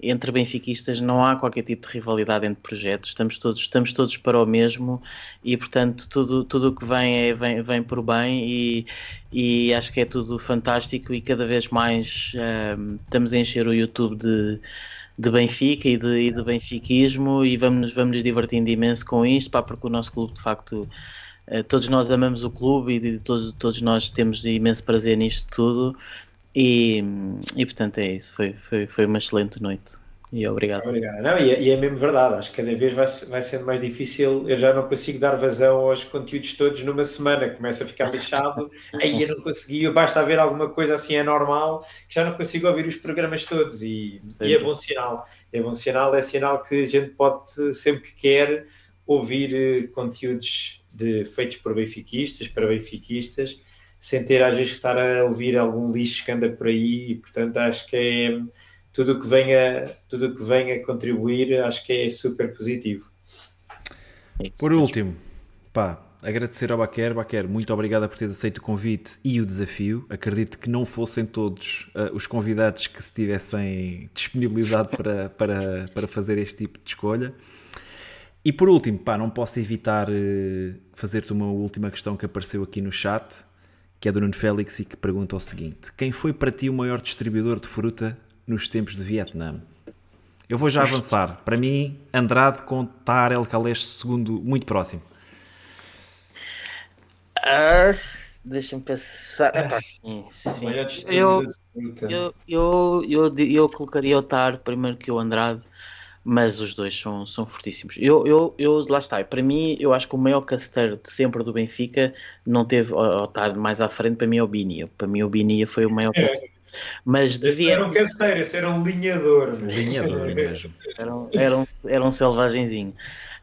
entre benfiquistas não há qualquer tipo de rivalidade entre projetos, estamos todos, estamos todos para o mesmo e portanto tudo tudo o que vem, é, vem, vem por bem e, e acho que é tudo fantástico e cada vez mais um, estamos a encher o YouTube de, de Benfica e de, e de benfiquismo e vamos, vamos nos divertindo imenso com isto, pá, porque o nosso clube de facto eh, todos nós amamos o clube e todos, todos nós temos imenso prazer nisto tudo e, e portanto é isso, foi, foi, foi uma excelente noite. E obrigado. Obrigado. Não, e, é, e, é mesmo verdade, acho que cada vez vai, vai sendo mais difícil. Eu já não consigo dar vazão aos conteúdos todos numa semana, começa a ficar lixado. *laughs* aí eu não consegui, basta haver alguma coisa assim é normal, que já não consigo ouvir os programas todos. E, e é bom sinal. É bom sinal, é sinal que a gente pode, sempre que quer, ouvir eh, conteúdos de, feitos por benfiquistas, para benfiquistas sem ter às vezes que estar a ouvir algum lixo que anda por aí e portanto acho que é tudo que venha tudo que venha contribuir acho que é super positivo. Por último pá agradecer ao Baquer. Baquer muito obrigado por teres aceito o convite e o desafio. Acredito que não fossem todos uh, os convidados que se tivessem disponibilizado para, para, para fazer este tipo de escolha. E por último, pá, não posso evitar uh, fazer-te uma última questão que apareceu aqui no chat que é do Nuno Félix e que pergunta o seguinte: Quem foi para ti o maior distribuidor de fruta nos tempos de Vietnã? Eu vou já avançar. Para mim, Andrade com Tar El Kalesh segundo muito próximo. Uh, Deixa-me pensar. Ah, sim, sim. Eu, eu, eu, eu, eu colocaria o Tar primeiro que o Andrade mas os dois são, são fortíssimos. Eu, eu, eu, lá está, para mim, eu acho que o maior caster de sempre do Benfica não teve, ou estar mais à frente, para mim é o Binia. Para mim, o Binia foi o maior é. caster. Mas devia... era um casteiro, esse era um linhador. Linhador *laughs* mesmo. Era um, era um, era um selvagenzinho.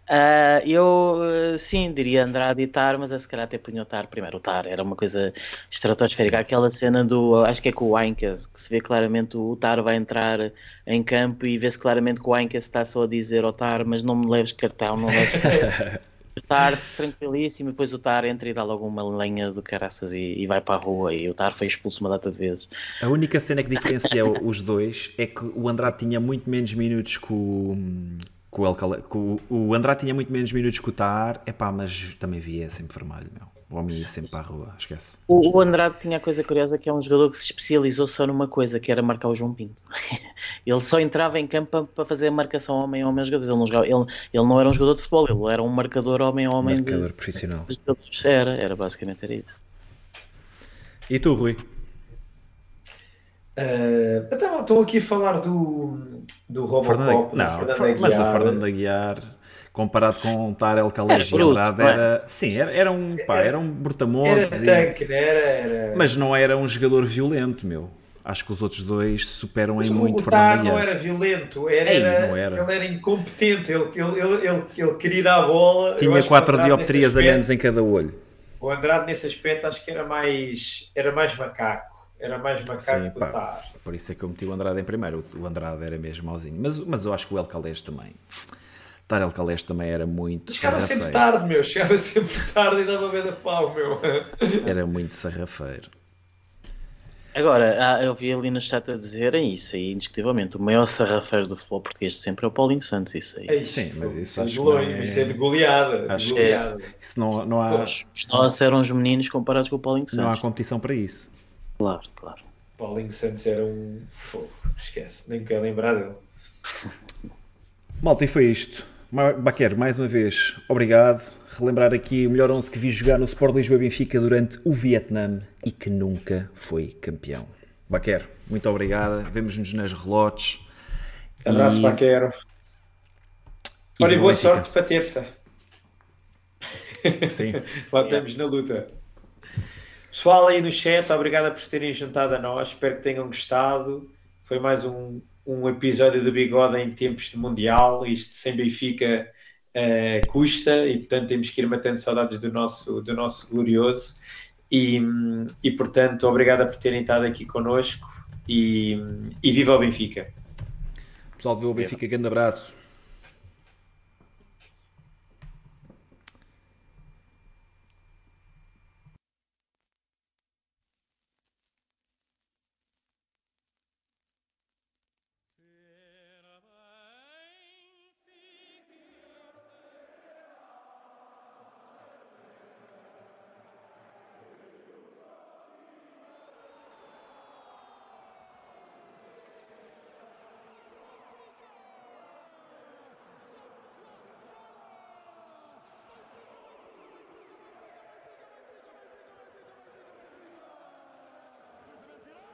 Uh, eu uh, sim diria Andrade e Tar, mas a se calhar até punha o Tar primeiro. O Tar era uma coisa estratosférica. Aquela cena do, acho que é com o Ainkes, que se vê claramente o Tar vai entrar em campo e vê-se claramente que o Ainkes está só a dizer ao Tar, mas não me leves cartão, não leves cartão. *laughs* o Tar tranquilíssimo, e depois o Tar entra e dá logo uma lenha de caraças e, e, vai para a rua. E o Tar foi expulso uma data de vezes. A única cena que diferencia os dois é que o Andrade tinha muito menos minutos que o, que o, Alcala, que o, o Andrade tinha muito menos minutos que o Tar, epá, mas também via sempre vermelho, meu. O homem ia sempre para a rua, esquece. O, o, Andrade tinha a coisa curiosa que é um jogador que se especializou só numa coisa, que era marcar o João Pinto. *laughs* ele só entrava em campo para fazer a marcação homem-homem aos jogadores. Ele não, jogava, ele, ele não era um jogador de futebol, ele era um marcador homem-homem. Marcador de, profissional. De, de, era, era basicamente era isso. E tu, Rui? Uh, então, estou aqui a falar do, do Robocop. Não, Fernando mas o Fernando Aguiar, comparado com Tarel Calegi Andrade, era, sim, era, era, um, pá, era um brutamontes. Era tanque, e, era, Mas não era um jogador violento, meu. Acho que os outros dois superam em muito o Fernando Aguiar. não era violento, era, Ei, era. ele era incompetente, ele, ele, ele, ele, ele queria dar a bola. Tinha quatro dioptrias a menos em cada olho. O Andrade, nesse aspecto, acho que era mais, era mais macaco era mais macaco Sim, que pá, Por isso é que eu meti o Andrade em primeiro. O Andrade era mesmo mauzinho. Mas, mas eu acho que o El Calés também. Tarel Calés também era muito Chegava sarrafeiro. sempre tarde, meu. Chegava sempre tarde e dava medo a pau, meu. *laughs* Era muito sarrafeiro. Agora, ah, eu vi ali no chat a dizerem isso aí, indiscutivelmente. O maior sarrafeiro do futebol português sempre é o Paulinho Santos, isso aí. É isso, Sim, mas isso é acho de que é- Isso é de goleada. de Acho que goleada. Isso não, não, há, Os nossos eram os meninos comparados com o Paulinho não há Santos. competição para isso. Claro, claro. Paulinho Santos era um fogo. Esquece, nem quero lembrar dele. *laughs* Malta, e foi isto. Ma- Baquer, mais uma vez, obrigado. Relembrar aqui o melhor 11 que vi jogar no Sport Lisboa Benfica durante o Vietnã e que nunca foi campeão. Baquer, muito obrigada. Vemos-nos nas relotes. Abraço E- para Quero. e Olha, e boa Benfica. sorte para terça. Sim. *laughs* Lá estamos na luta. Pessoal aí no chat, obrigado por terem juntado a nós. Espero que tenham gostado. Foi mais um, um episódio do Bigode em tempos de Mundial. Isto sem Benfica eh, custa e, portanto, temos que ir matando saudades do nosso, do nosso glorioso. E, e, portanto, obrigado por terem estado aqui connosco e, e viva o Benfica! Pessoal, viu o Benfica, grande abraço.